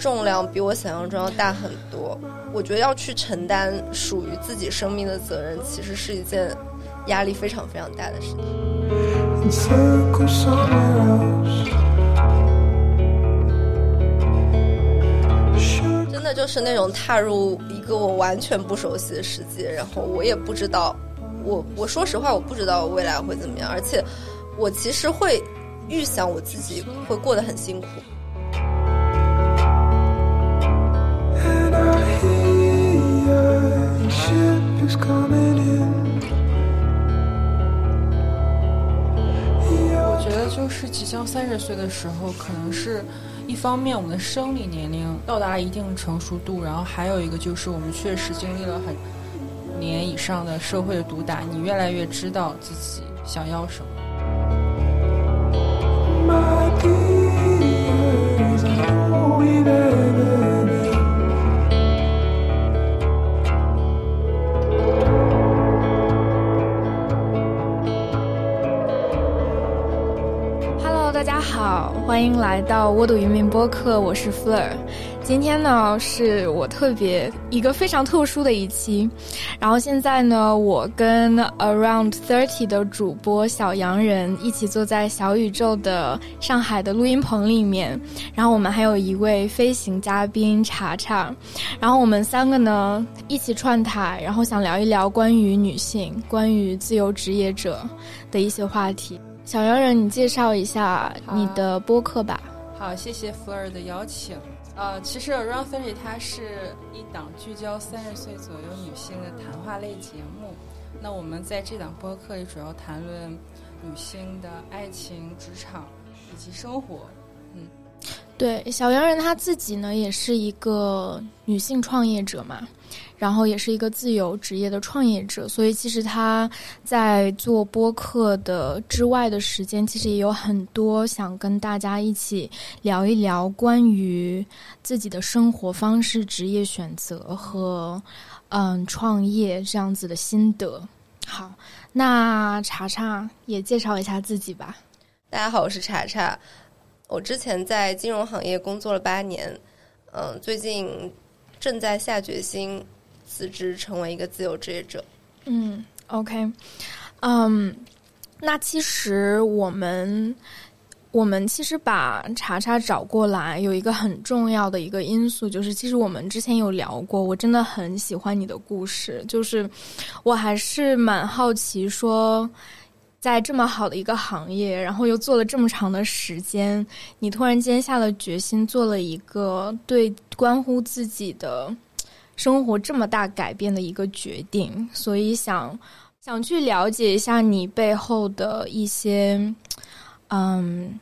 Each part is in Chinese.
重量比我想象中要大很多。我觉得要去承担属于自己生命的责任，其实是一件压力非常非常大的事情。真的就是那种踏入一个我完全不熟悉的世界，然后我也不知道，我我说实话，我不知道未来会怎么样，而且我其实会预想我自己会过得很辛苦。我觉得就是即将三十岁的时候，可能是一方面我们的生理年龄到达一定成熟度，然后还有一个就是我们确实经历了很年以上的社会的毒打，你越来越知道自己想要什么。欢迎来到窝读移民播客，我是 Fleur。今天呢是我特别一个非常特殊的一期，然后现在呢，我跟 Around Thirty 的主播小洋人一起坐在小宇宙的上海的录音棚里面，然后我们还有一位飞行嘉宾查查，然后我们三个呢一起串台，然后想聊一聊关于女性、关于自由职业者的一些话题。小洋人，你介绍一下你的播客吧。好，谢谢福尔的邀请。呃，其实 Around Thirty 它是一档聚焦三十岁左右女性的谈话类节目。那我们在这档播客里主要谈论女性的爱情、职场以及生活。对，小洋人他自己呢也是一个女性创业者嘛。然后也是一个自由职业的创业者，所以其实他在做播客的之外的时间，其实也有很多想跟大家一起聊一聊关于自己的生活方式、职业选择和嗯创业这样子的心得。好，那查查也介绍一下自己吧。大家好，我是查查，我之前在金融行业工作了八年，嗯，最近正在下决心。辞职成为一个自由职业者。嗯，OK，嗯，那其实我们我们其实把查查找过来，有一个很重要的一个因素，就是其实我们之前有聊过，我真的很喜欢你的故事，就是我还是蛮好奇，说在这么好的一个行业，然后又做了这么长的时间，你突然间下了决心，做了一个对关乎自己的。生活这么大改变的一个决定，所以想想去了解一下你背后的一些，嗯，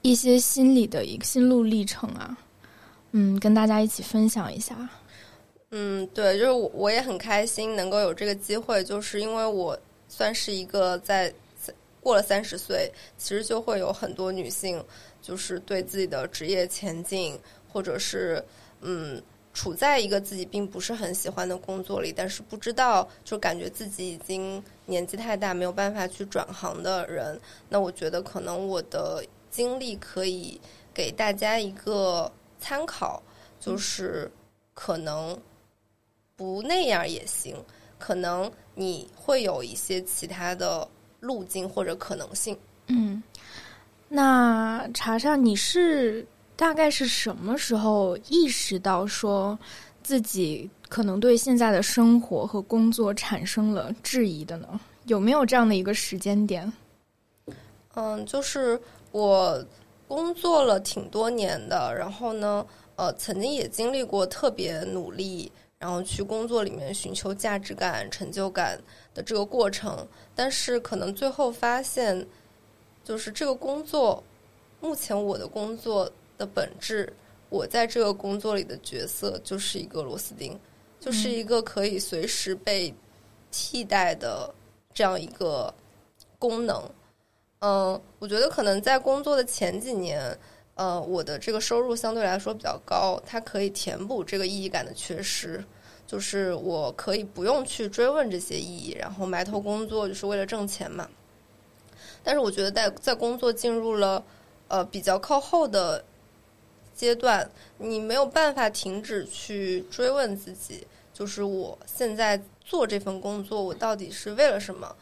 一些心理的一个心路历程啊，嗯，跟大家一起分享一下。嗯，对，就是我我也很开心能够有这个机会，就是因为我算是一个在过了三十岁，其实就会有很多女性，就是对自己的职业前景，或者是嗯。处在一个自己并不是很喜欢的工作里，但是不知道就感觉自己已经年纪太大，没有办法去转行的人，那我觉得可能我的经历可以给大家一个参考，就是可能不那样也行，可能你会有一些其他的路径或者可能性。嗯，那查查你是？大概是什么时候意识到说自己可能对现在的生活和工作产生了质疑的呢？有没有这样的一个时间点？嗯，就是我工作了挺多年的，然后呢，呃，曾经也经历过特别努力，然后去工作里面寻求价值感、成就感的这个过程，但是可能最后发现，就是这个工作，目前我的工作。的本质，我在这个工作里的角色就是一个螺丝钉，就是一个可以随时被替代的这样一个功能。嗯，我觉得可能在工作的前几年，呃，我的这个收入相对来说比较高，它可以填补这个意义感的缺失，就是我可以不用去追问这些意义，然后埋头工作就是为了挣钱嘛。但是我觉得在在工作进入了呃比较靠后的。阶段，你没有办法停止去追问自己，就是我现在做这份工作，我到底是为了什么？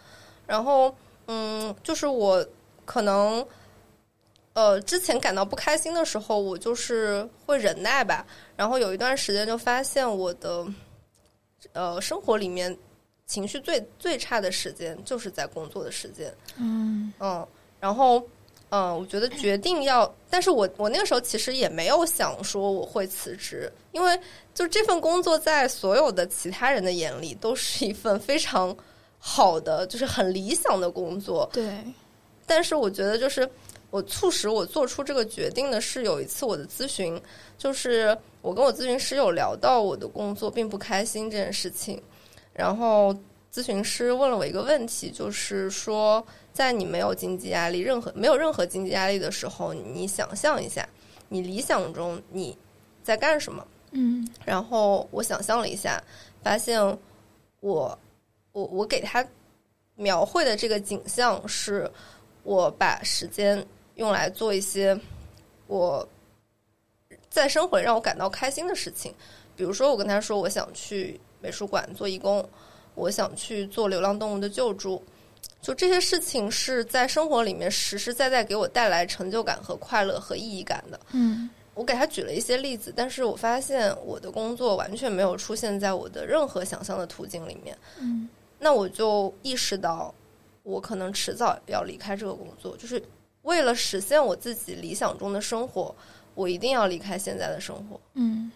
然后，嗯，就是我可能，呃，之前感到不开心的时候，我就是会忍耐吧。然后有一段时间就发现我的，呃，生活里面情绪最最差的时间就是在工作的时间。嗯嗯，然后。嗯，我觉得决定要，但是我我那个时候其实也没有想说我会辞职，因为就这份工作在所有的其他人的眼里都是一份非常好的，就是很理想的工作。对，但是我觉得就是我促使我做出这个决定的是有一次我的咨询，就是我跟我咨询师有聊到我的工作并不开心这件事情，然后咨询师问了我一个问题，就是说。在你没有经济压力、任何没有任何经济压力的时候，你想象一下，你理想中你在干什么？嗯，然后我想象了一下，发现我我我给他描绘的这个景象是，我把时间用来做一些我在生活里让我感到开心的事情，比如说我跟他说我想去美术馆做义工，我想去做流浪动物的救助。就这些事情是在生活里面实实在在给我带来成就感和快乐和意义感的。嗯，我给他举了一些例子，但是我发现我的工作完全没有出现在我的任何想象的途径里面。嗯，那我就意识到，我可能迟早要离开这个工作，就是为了实现我自己理想中的生活，我一定要离开现在的生活。嗯，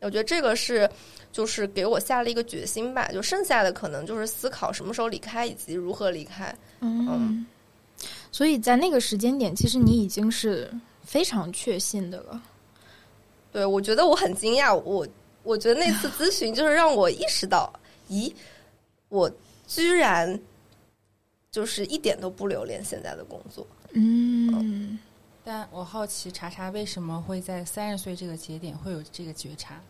我觉得这个是。就是给我下了一个决心吧，就剩下的可能就是思考什么时候离开以及如何离开。嗯，所以在那个时间点，其实你已经是非常确信的了。对，我觉得我很惊讶，我我觉得那次 咨询就是让我意识到，咦，我居然就是一点都不留恋现在的工作。嗯，但我好奇查查为什么会在三十岁这个节点会有这个觉察。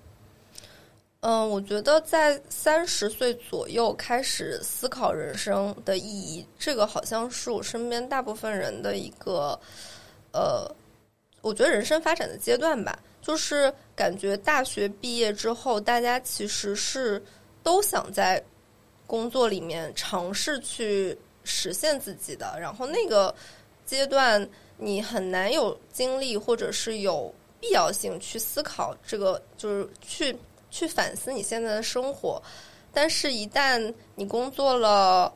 嗯，我觉得在三十岁左右开始思考人生的意义，这个好像是我身边大部分人的一个，呃，我觉得人生发展的阶段吧。就是感觉大学毕业之后，大家其实是都想在工作里面尝试去实现自己的。然后那个阶段，你很难有精力或者是有必要性去思考这个，就是去。去反思你现在的生活，但是，一旦你工作了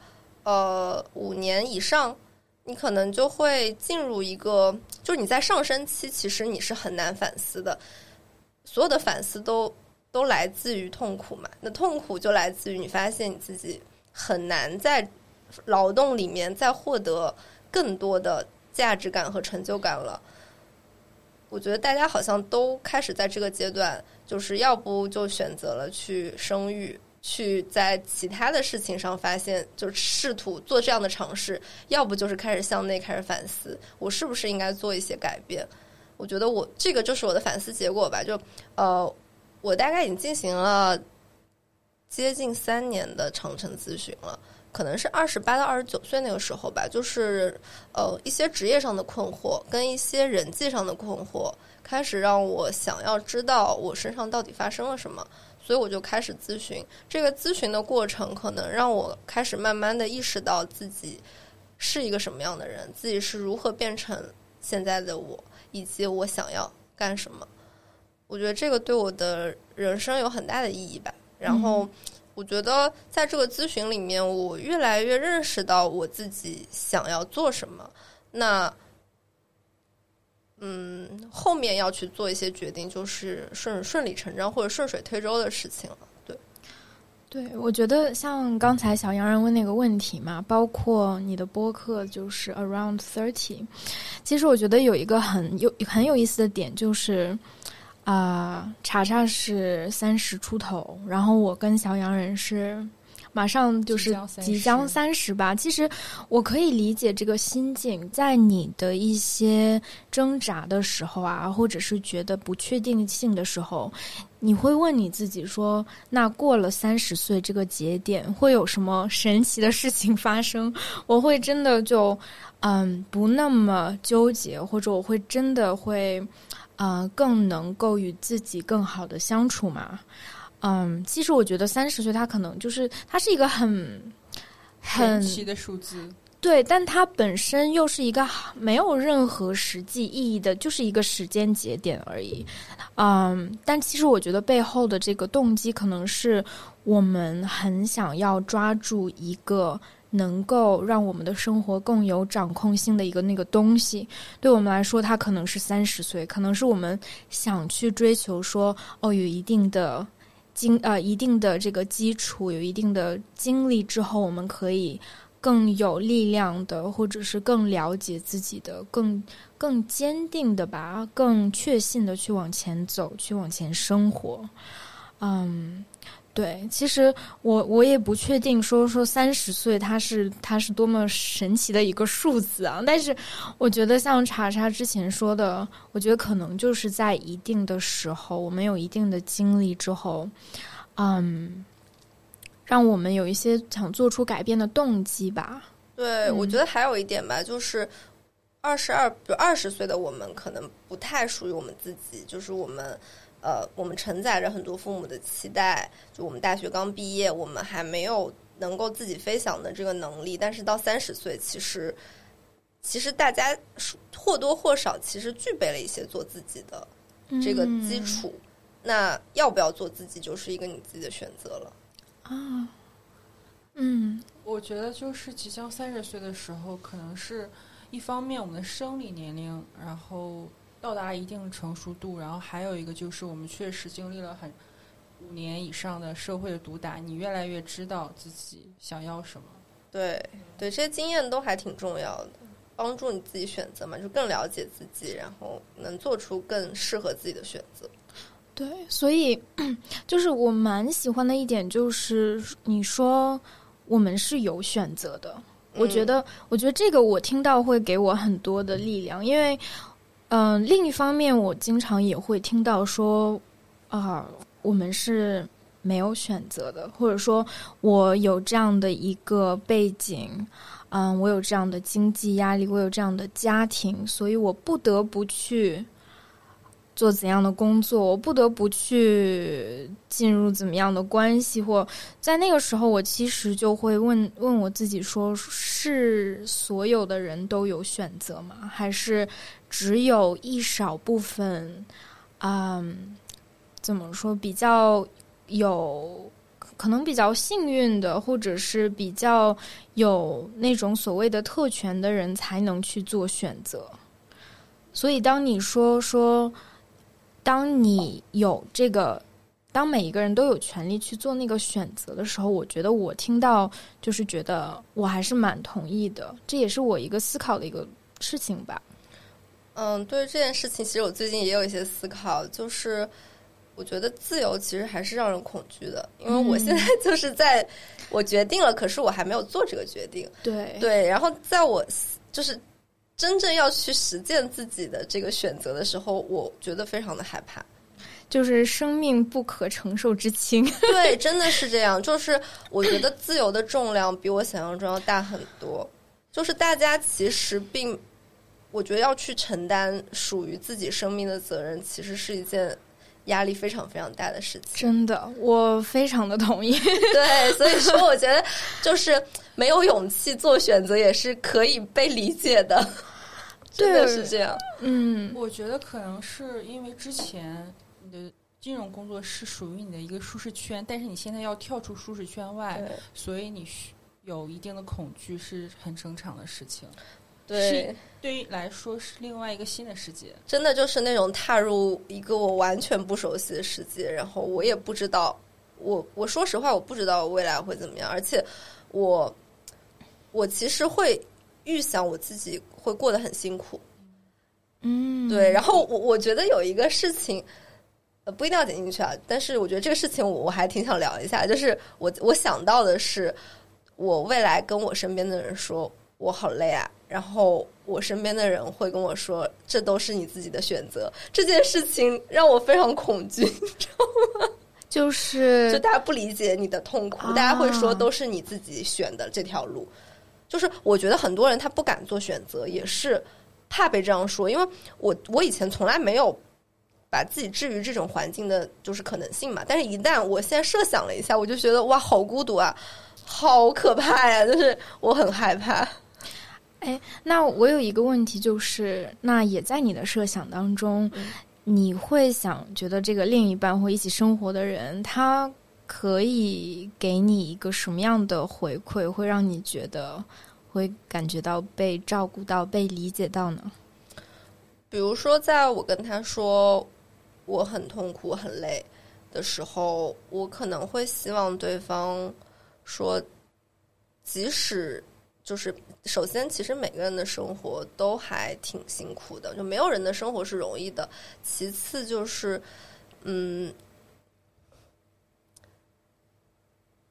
呃五年以上，你可能就会进入一个，就是你在上升期，其实你是很难反思的。所有的反思都都来自于痛苦嘛？那痛苦就来自于你发现你自己很难在劳动里面再获得更多的价值感和成就感了。我觉得大家好像都开始在这个阶段。就是要不就选择了去生育，去在其他的事情上发现，就试图做这样的尝试；要不就是开始向内开始反思，我是不是应该做一些改变？我觉得我这个就是我的反思结果吧。就呃，我大概已经进行了接近三年的长城咨询了，可能是二十八到二十九岁那个时候吧。就是呃，一些职业上的困惑，跟一些人际上的困惑。开始让我想要知道我身上到底发生了什么，所以我就开始咨询。这个咨询的过程可能让我开始慢慢的意识到自己是一个什么样的人，自己是如何变成现在的我，以及我想要干什么。我觉得这个对我的人生有很大的意义吧。然后，我觉得在这个咨询里面，我越来越认识到我自己想要做什么。那。嗯，后面要去做一些决定，就是顺顺理成章或者顺水推舟的事情了。对，对，我觉得像刚才小洋人问那个问题嘛，包括你的播客就是 Around Thirty，其实我觉得有一个很有很有意思的点就是，啊，查查是三十出头，然后我跟小洋人是。马上就是即将三十吧。其实我可以理解这个心境，在你的一些挣扎的时候啊，或者是觉得不确定性的时候，你会问你自己说：“那过了三十岁这个节点，会有什么神奇的事情发生？我会真的就嗯不那么纠结，或者我会真的会啊，更能够与自己更好的相处嘛。嗯，其实我觉得三十岁，他可能就是他是一个很很奇的数字。对，但它本身又是一个没有任何实际意义的，就是一个时间节点而已。嗯，但其实我觉得背后的这个动机，可能是我们很想要抓住一个能够让我们的生活更有掌控性的一个那个东西。对我们来说，它可能是三十岁，可能是我们想去追求说，哦，有一定的经呃一定的这个基础，有一定的经历之后，我们可以。更有力量的，或者是更了解自己的，更更坚定的吧，更确信的去往前走，去往前生活。嗯，对，其实我我也不确定说说三十岁它是它是多么神奇的一个数字啊，但是我觉得像查查之前说的，我觉得可能就是在一定的时候，我们有一定的经历之后，嗯。让我们有一些想做出改变的动机吧。对，我觉得还有一点吧，就是二十二，比如二十岁的我们，可能不太属于我们自己。就是我们，呃，我们承载着很多父母的期待。就我们大学刚毕业，我们还没有能够自己飞翔的这个能力。但是到三十岁，其实，其实大家或多或少其实具备了一些做自己的这个基础。那要不要做自己，就是一个你自己的选择了。啊，嗯，我觉得就是即将三十岁的时候，可能是一方面我们的生理年龄，然后到达一定的成熟度，然后还有一个就是我们确实经历了很五年以上的社会的毒打，你越来越知道自己想要什么。对，对，这些经验都还挺重要的，帮助你自己选择嘛，就更了解自己，然后能做出更适合自己的选择。对，所以 就是我蛮喜欢的一点，就是你说我们是有选择的。我觉得，我觉得这个我听到会给我很多的力量，因为，嗯，另一方面，我经常也会听到说，啊，我们是没有选择的，或者说我有这样的一个背景，嗯，我有这样的经济压力，我有这样的家庭，所以我不得不去。做怎样的工作，我不得不去进入怎么样的关系，或在那个时候，我其实就会问问我自己：说是所有的人都有选择吗？还是只有一少部分？嗯，怎么说？比较有可能比较幸运的，或者是比较有那种所谓的特权的人才能去做选择。所以，当你说说。当你有这个，当每一个人都有权利去做那个选择的时候，我觉得我听到就是觉得我还是蛮同意的，这也是我一个思考的一个事情吧。嗯，对于这件事情，其实我最近也有一些思考，就是我觉得自由其实还是让人恐惧的，因为我现在 就是在我决定了，可是我还没有做这个决定。对对，然后在我就是。真正要去实践自己的这个选择的时候，我觉得非常的害怕，就是生命不可承受之轻。对，真的是这样。就是我觉得自由的重量比我想象中要大很多。就是大家其实并，我觉得要去承担属于自己生命的责任，其实是一件压力非常非常大的事情。真的，我非常的同意。对，所以说我觉得就是没有勇气做选择也是可以被理解的。真的是这样，嗯，我觉得可能是因为之前你的金融工作是属于你的一个舒适圈，但是你现在要跳出舒适圈外，所以你有一定的恐惧是很正常的事情。对，对于来说是另外一个新的世界，真的就是那种踏入一个我完全不熟悉的世界，然后我也不知道，我我说实话，我不知道未来会怎么样，而且我我其实会。预想我自己会过得很辛苦，嗯，对。然后我我觉得有一个事情，呃，不一定要点进去啊。但是我觉得这个事情我我还挺想聊一下。就是我我想到的是，我未来跟我身边的人说我好累啊，然后我身边的人会跟我说这都是你自己的选择。这件事情让我非常恐惧，你知道吗？就是就大家不理解你的痛苦，大家会说都是你自己选的这条路。就是我觉得很多人他不敢做选择，也是怕被这样说。因为我我以前从来没有把自己置于这种环境的，就是可能性嘛。但是，一旦我现在设想了一下，我就觉得哇，好孤独啊，好可怕呀！就是我很害怕。哎，那我有一个问题，就是那也在你的设想当中，你会想觉得这个另一半或一起生活的人，他可以给你一个什么样的回馈，会让你觉得会感觉到被照顾到、被理解到呢？比如说，在我跟他说我很痛苦、很累的时候，我可能会希望对方说，即使就是首先，其实每个人的生活都还挺辛苦的，就没有人的生活是容易的。其次就是，嗯，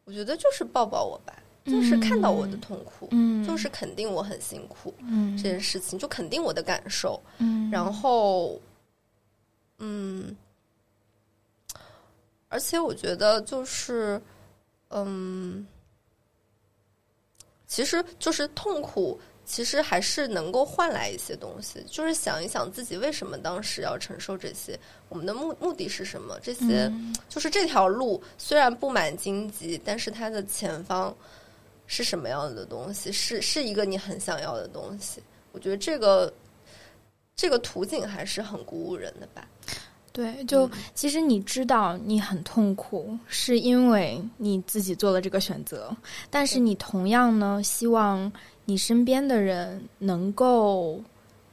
我觉得就是抱抱我吧。就是看到我的痛苦，嗯，就是肯定我很辛苦，嗯，这件事情就肯定我的感受，嗯，然后，嗯，而且我觉得就是，嗯，其实就是痛苦。其实还是能够换来一些东西，就是想一想自己为什么当时要承受这些，我们的目目的是什么？这些就是这条路虽然布满荆棘，但是它的前方是什么样的东西？是是一个你很想要的东西。我觉得这个这个图景还是很鼓舞人的吧。对，就其实你知道你很痛苦，是因为你自己做了这个选择，但是你同样呢，希望。你身边的人能够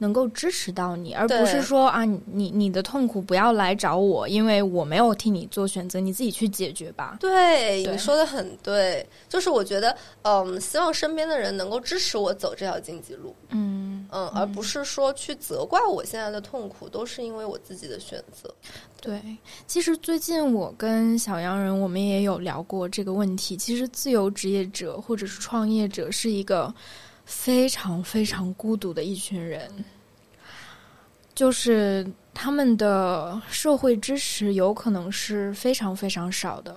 能够支持到你，而不是说啊，你你的痛苦不要来找我，因为我没有替你做选择，你自己去解决吧。对，你说的很对，就是我觉得，嗯，希望身边的人能够支持我走这条荆棘路，嗯嗯，而不是说去责怪我现在的痛苦，都是因为我自己的选择。对，其实最近我跟小洋人我们也有聊过这个问题。其实自由职业者或者是创业者是一个。非常非常孤独的一群人，就是他们的社会支持有可能是非常非常少的，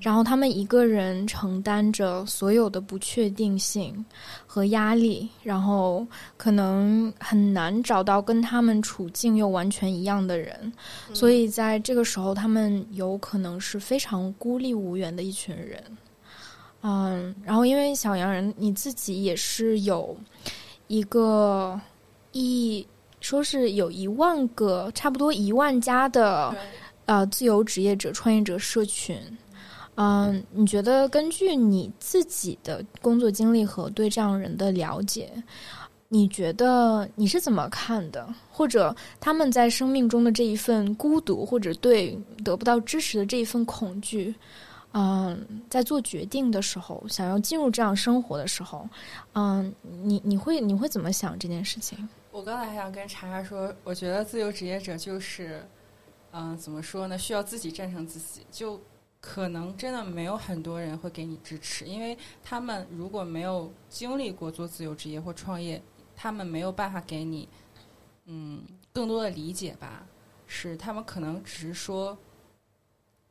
然后他们一个人承担着所有的不确定性和压力，然后可能很难找到跟他们处境又完全一样的人，所以在这个时候，他们有可能是非常孤立无援的一群人。嗯，然后因为小洋人你自己也是有一个一说是有一万个差不多一万家的呃自由职业者创业者社群，嗯，你觉得根据你自己的工作经历和对这样人的了解，你觉得你是怎么看的？或者他们在生命中的这一份孤独，或者对得不到支持的这一份恐惧？嗯，在做决定的时候，想要进入这样生活的时候，嗯，你你会你会怎么想这件事情？我刚才还想跟查查说，我觉得自由职业者就是，嗯，怎么说呢？需要自己战胜自己，就可能真的没有很多人会给你支持，因为他们如果没有经历过做自由职业或创业，他们没有办法给你，嗯，更多的理解吧。是他们可能只是说。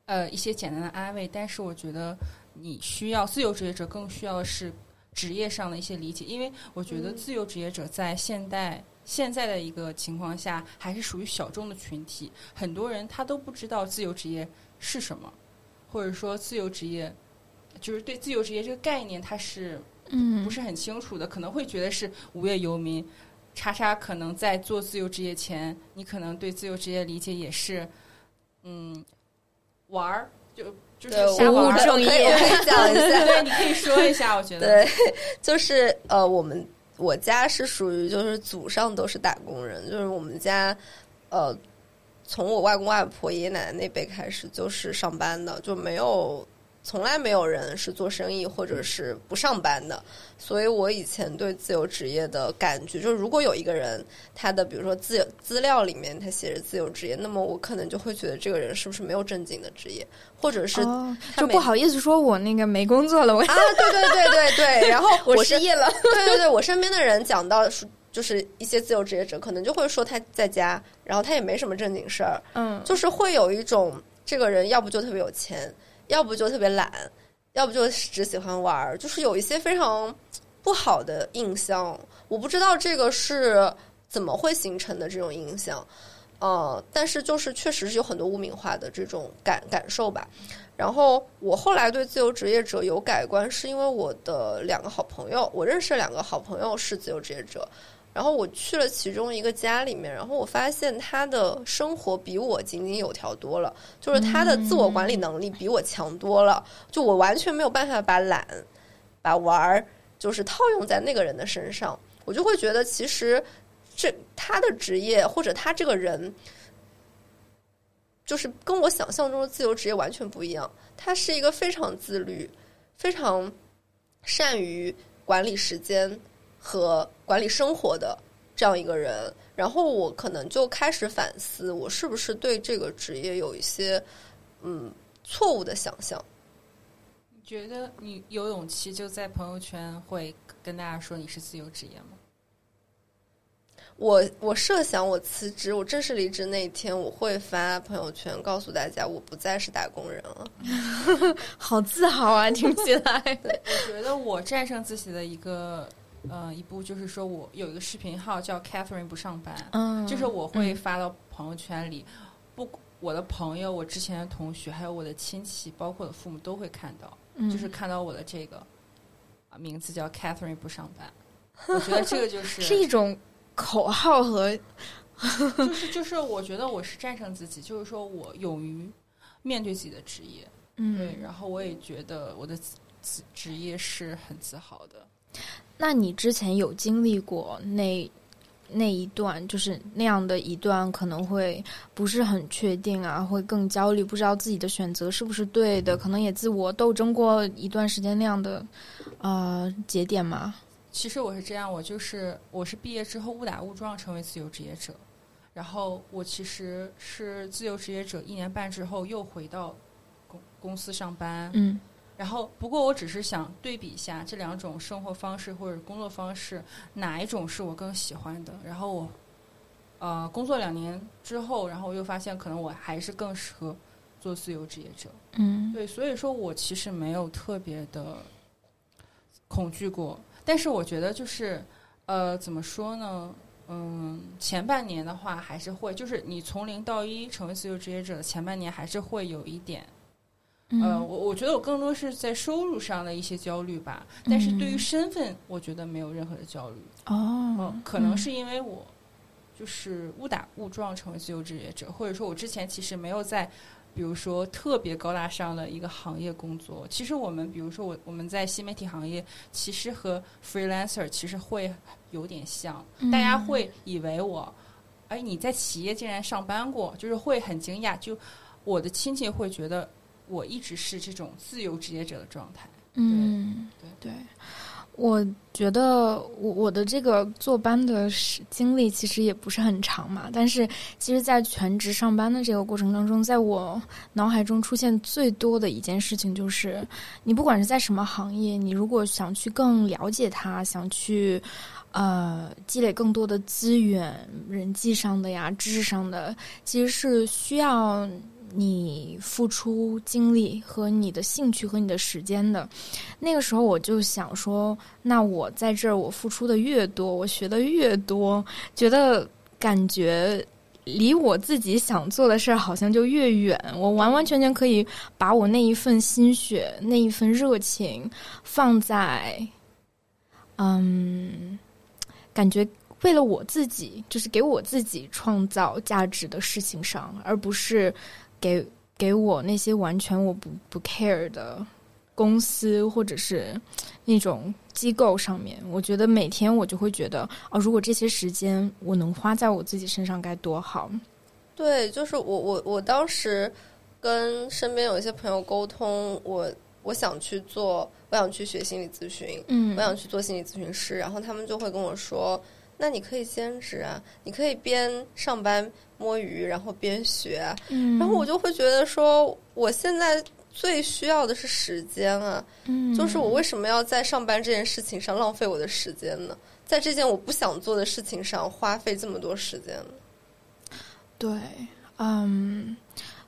呃，一些简单的安慰，但是我觉得你需要自由职业者更需要的是职业上的一些理解，因为我觉得自由职业者在现代现在的一个情况下还是属于小众的群体，很多人他都不知道自由职业是什么，或者说自由职业就是对自由职业这个概念他是嗯不是很清楚的，可能会觉得是无业游民。叉叉可能在做自由职业前，你可能对自由职业理解也是嗯。玩儿就就是瞎玩儿，可以可以讲一下，对，你可以说一下，我觉得 对，就是呃，我们我家是属于就是祖上都是打工人，就是我们家呃，从我外公外婆爷爷奶奶那辈开始就是上班的，就没有。从来没有人是做生意或者是不上班的，所以我以前对自由职业的感觉就是，如果有一个人他的比如说自由资料里面他写着自由职业，那么我可能就会觉得这个人是不是没有正经的职业，或者是就不好意思说我那个没工作了，我啊，对对对对对，然后 我失业了，对对对，我身边的人讲到就是一些自由职业者，可能就会说他在家，然后他也没什么正经事儿，嗯，就是会有一种这个人要不就特别有钱。要不就特别懒，要不就只喜欢玩儿，就是有一些非常不好的印象。我不知道这个是怎么会形成的这种印象。呃，但是就是确实是有很多污名化的这种感感受吧。然后我后来对自由职业者有改观，是因为我的两个好朋友，我认识两个好朋友是自由职业者。然后我去了其中一个家里面，然后我发现他的生活比我井井有条多了，就是他的自我管理能力比我强多了。就我完全没有办法把懒、把玩儿，就是套用在那个人的身上，我就会觉得其实这他的职业或者他这个人，就是跟我想象中的自由职业完全不一样。他是一个非常自律、非常善于管理时间。和管理生活的这样一个人，然后我可能就开始反思，我是不是对这个职业有一些嗯错误的想象？你觉得你有勇气就在朋友圈会跟大家说你是自由职业吗？我我设想我辞职，我正式离职那一天，我会发朋友圈告诉大家，我不再是打工人了。好自豪啊，听起来。我觉得我战胜自己的一个。呃，一部就是说我有一个视频号叫 Catherine 不上班，嗯，就是我会发到朋友圈里，不，我的朋友、我之前的同学，还有我的亲戚，包括我的父母都会看到，就是看到我的这个啊名字叫 Catherine 不上班，我觉得这个就 是是一种口号和，就是就是我觉得我是战胜自己，就是说我勇于面对自己的职业，嗯，对，然后我也觉得我的职职业是很自豪的。那你之前有经历过那那一段，就是那样的一段，可能会不是很确定啊，会更焦虑，不知道自己的选择是不是对的，可能也自我斗争过一段时间那样的呃节点吗？其实我是这样，我就是我是毕业之后误打误撞成为自由职业者，然后我其实是自由职业者一年半之后又回到公公司上班，嗯。然后，不过我只是想对比一下这两种生活方式或者工作方式，哪一种是我更喜欢的？然后我，呃，工作两年之后，然后我又发现，可能我还是更适合做自由职业者。嗯，对，所以说我其实没有特别的恐惧过。但是我觉得，就是呃，怎么说呢？嗯，前半年的话，还是会，就是你从零到一成为自由职业者，前半年还是会有一点。呃，我我觉得我更多是在收入上的一些焦虑吧，但是对于身份，我觉得没有任何的焦虑。哦，可能是因为我就是误打误撞成为自由职业者，或者说我之前其实没有在，比如说特别高大上的一个行业工作。其实我们，比如说我我们在新媒体行业，其实和 freelancer 其实会有点像，大家会以为我，哎，你在企业竟然上班过，就是会很惊讶。就我的亲戚会觉得。我一直是这种自由职业者的状态。嗯，对对，我觉得我我的这个坐班的经历其实也不是很长嘛，但是其实，在全职上班的这个过程当中，在我脑海中出现最多的一件事情就是，你不管是在什么行业，你如果想去更了解它，想去呃积累更多的资源，人际上的呀，知识上的，其实是需要。你付出精力和你的兴趣和你的时间的，那个时候我就想说，那我在这儿我付出的越多，我学的越多，觉得感觉离我自己想做的事儿好像就越远。我完完全全可以把我那一份心血、那一份热情放在，嗯，感觉为了我自己，就是给我自己创造价值的事情上，而不是。给给我那些完全我不不 care 的公司或者是那种机构上面，我觉得每天我就会觉得哦，如果这些时间我能花在我自己身上该多好。对，就是我我我当时跟身边有一些朋友沟通，我我想去做，我想去学心理咨询，嗯，我想去做心理咨询师，然后他们就会跟我说。那你可以兼职啊，你可以边上班摸鱼，然后边学。嗯，然后我就会觉得说，我现在最需要的是时间啊。嗯，就是我为什么要在上班这件事情上浪费我的时间呢？在这件我不想做的事情上花费这么多时间呢？对，嗯，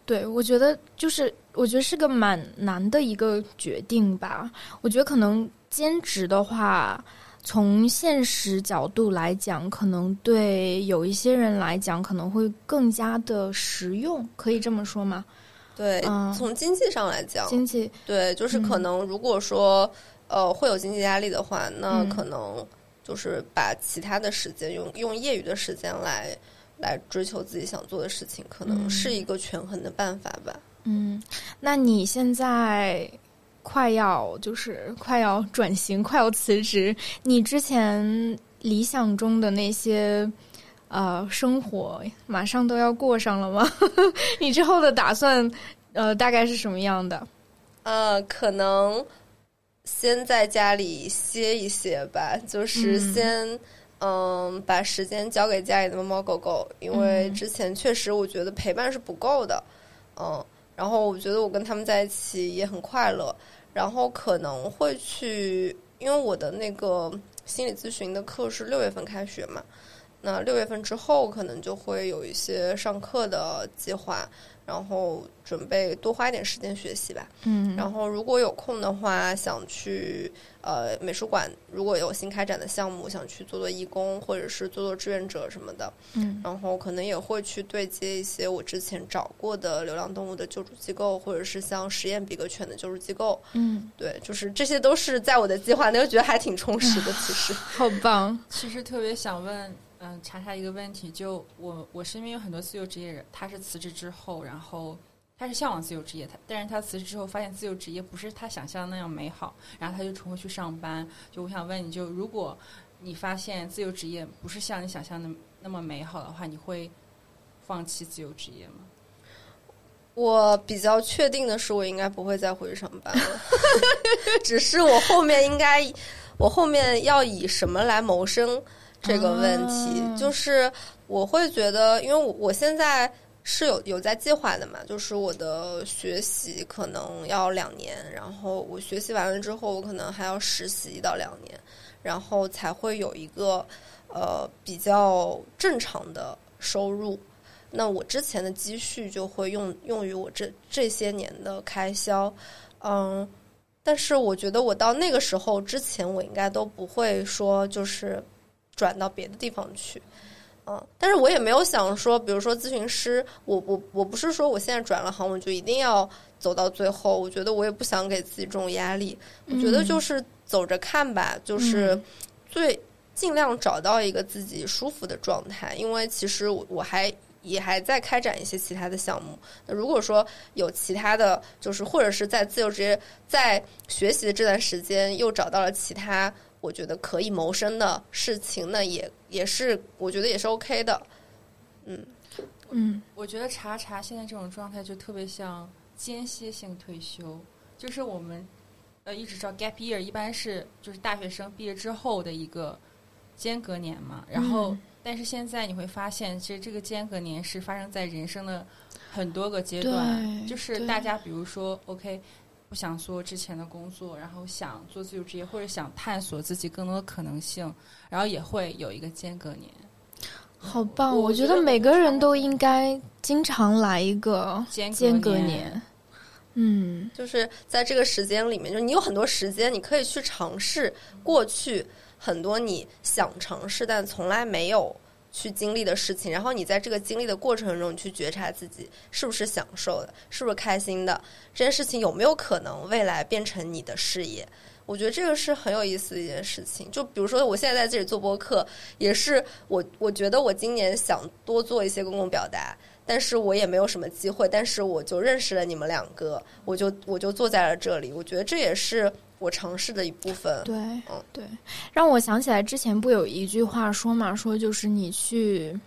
对，我觉得就是，我觉得是个蛮难的一个决定吧。我觉得可能兼职的话。从现实角度来讲，可能对有一些人来讲可能会更加的实用，可以这么说吗？对，从经济上来讲，经济对，就是可能如果说呃会有经济压力的话，那可能就是把其他的时间用用业余的时间来来追求自己想做的事情，可能是一个权衡的办法吧。嗯，那你现在快要就是快要转型，快要辞职，你之前理想中的那些呃生活，马上都要过上了吗？你之后的打算呃大概是什么样的？呃，可能先在家里歇一歇吧，就是先嗯把时间交给家里的猫猫狗狗，因为之前确实我觉得陪伴是不够的，嗯。然后我觉得我跟他们在一起也很快乐，然后可能会去，因为我的那个心理咨询的课是六月份开学嘛，那六月份之后可能就会有一些上课的计划。然后准备多花一点时间学习吧。嗯，然后如果有空的话，想去呃美术馆，如果有新开展的项目，想去做做义工，或者是做做志愿者什么的。嗯，然后可能也会去对接一些我之前找过的流浪动物的救助机构，或者是像实验比格犬的救助机构。嗯，对，就是这些都是在我的计划内，我觉得还挺充实的。其实，好棒。其实特别想问。嗯，查查一个问题，就我我身边有很多自由职业人，他是辞职之后，然后他是向往自由职业，他但是他辞职之后发现自由职业不是他想象的那样美好，然后他就重回去上班。就我想问你，就如果你发现自由职业不是像你想象的那么美好的话，你会放弃自由职业吗？我比较确定的是，我应该不会再回去上班了，只是我后面应该，我后面要以什么来谋生？这个问题就是我会觉得，因为我我现在是有有在计划的嘛，就是我的学习可能要两年，然后我学习完了之后，我可能还要实习一到两年，然后才会有一个呃比较正常的收入。那我之前的积蓄就会用用于我这这些年的开销，嗯，但是我觉得我到那个时候之前，我应该都不会说就是。转到别的地方去，嗯，但是我也没有想说，比如说咨询师，我我我不是说我现在转了行，我就一定要走到最后。我觉得我也不想给自己这种压力，我觉得就是走着看吧，就是最尽量找到一个自己舒服的状态。因为其实我我还也还在开展一些其他的项目。那如果说有其他的就是或者是在自由职业在学习的这段时间又找到了其他。我觉得可以谋生的事情，那也也是我觉得也是 OK 的，嗯嗯，我觉得查查现在这种状态就特别像间歇性退休，就是我们呃一直知道 gap year 一般是就是大学生毕业之后的一个间隔年嘛，然后但是现在你会发现，其实这个间隔年是发生在人生的很多个阶段，就是大家比如说 OK。不想做之前的工作，然后想做自由职业，或者想探索自己更多的可能性，然后也会有一个间隔年。好棒！我觉得每个人都应该经常来一个间隔年。嗯，就是在这个时间里面，就是你有很多时间，你可以去尝试过去很多你想尝试但从来没有。去经历的事情，然后你在这个经历的过程中，你去觉察自己是不是享受的，是不是开心的，这件事情有没有可能未来变成你的事业？我觉得这个是很有意思的一件事情。就比如说，我现在在这里做播客，也是我我觉得我今年想多做一些公共表达，但是我也没有什么机会，但是我就认识了你们两个，我就我就坐在了这里。我觉得这也是。我尝试的一部分，对，嗯，对，让我想起来之前不有一句话说嘛，说就是你去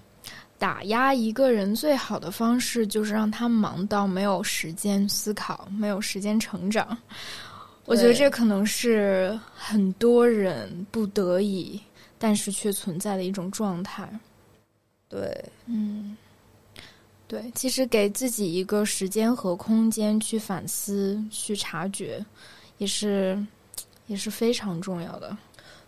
打压一个人最好的方式，就是让他忙到没有时间思考，没有时间成长。我觉得这可能是很多人不得已，但是却存在的一种状态。对，嗯，对，其实给自己一个时间和空间去反思、去察觉。也是，也是非常重要的。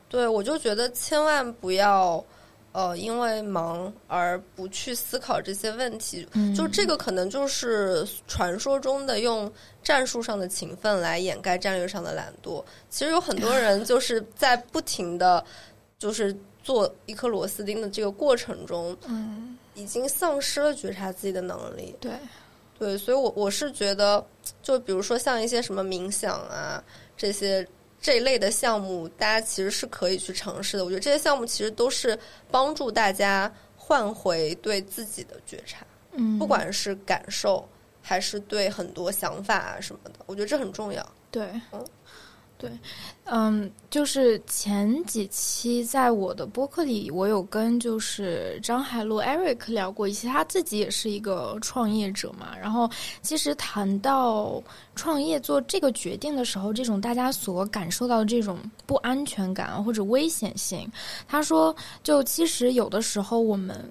对，我就觉得千万不要，呃因为忙而不去思考这些问题。嗯就这个可能就是传说中的用战术上的勤奋来掩盖战略上的懒惰。其实有很多 人就是在不停的就是做一颗螺丝钉的这个过程中，嗯，已经丧失了觉察自己的能力。对，对，所以我我是觉得，就比如说像一些什么冥想啊这些这一类的项目，大家其实是可以去尝试的。我觉得这些项目其实都是帮助大家换回对自己的觉察，嗯，不管是感受还是对很多想法啊什么的，我觉得这很重要。对嗯，对，嗯，就是前几期在我的播客里，我有跟就是张海璐 Eric 聊过一些，他自己也是一个创业者嘛。然后其实谈到创业做这个决定的时候，这种大家所感受到的这种不安全感或者危险性，他说，就其实有的时候我们，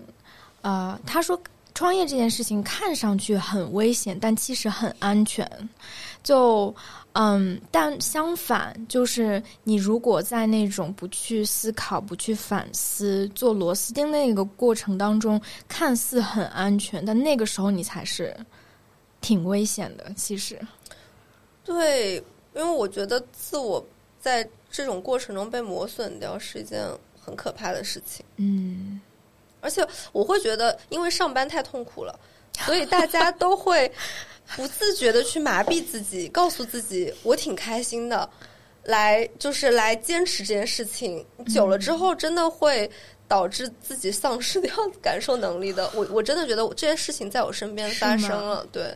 呃，他说。创业这件事情看上去很危险，但其实很安全。就嗯，但相反，就是你如果在那种不去思考、不去反思、做螺丝钉的那个过程当中，看似很安全，但那个时候你才是挺危险的。其实，对，因为我觉得自我在这种过程中被磨损掉是一件很可怕的事情。嗯，而且我会觉得，因为上班太痛苦了，所以大家 都会不自觉的去麻痹自己，告诉自己我挺开心的，来就是来坚持这件事情。久了之后，真的会导致自己丧失掉 感受能力的。我我真的觉得这件事情在我身边发生了，对。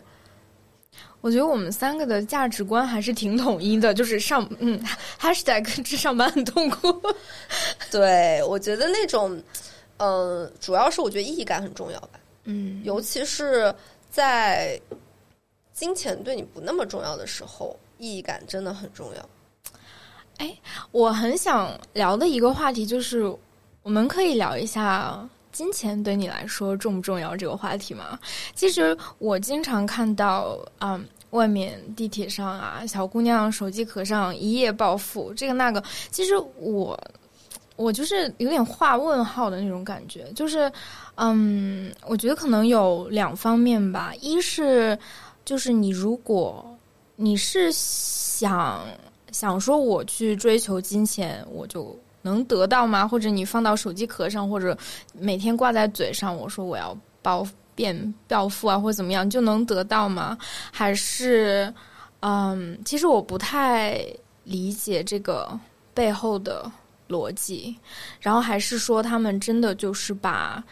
我觉得我们三个的价值观还是挺统一的，就是上嗯，#hashtag 这上班很痛苦。对，我觉得那种，呃，主要是我觉得意义感很重要吧。嗯尤其是在金钱对你不那么重要的时候，意义感真的很重要。哎我很想聊的一个话题就是，我们可以聊一下金钱对你来说重不重要这个话题吗？其实我经常看到，嗯，外面地铁上啊，小姑娘手机壳上一夜暴富，这个那个。其实我，我就是有点画问号的那种感觉，就是，嗯，我觉得可能有两方面吧，一是就是你如果你是想。想说我去追求金钱，我就能得到吗？或者你放到手机壳上，或者每天挂在嘴上，我说我要暴变暴富啊，或者怎么样，就能得到吗？还是，嗯，其实我不太理解这个背后的逻辑。然后还是说他们真的就是把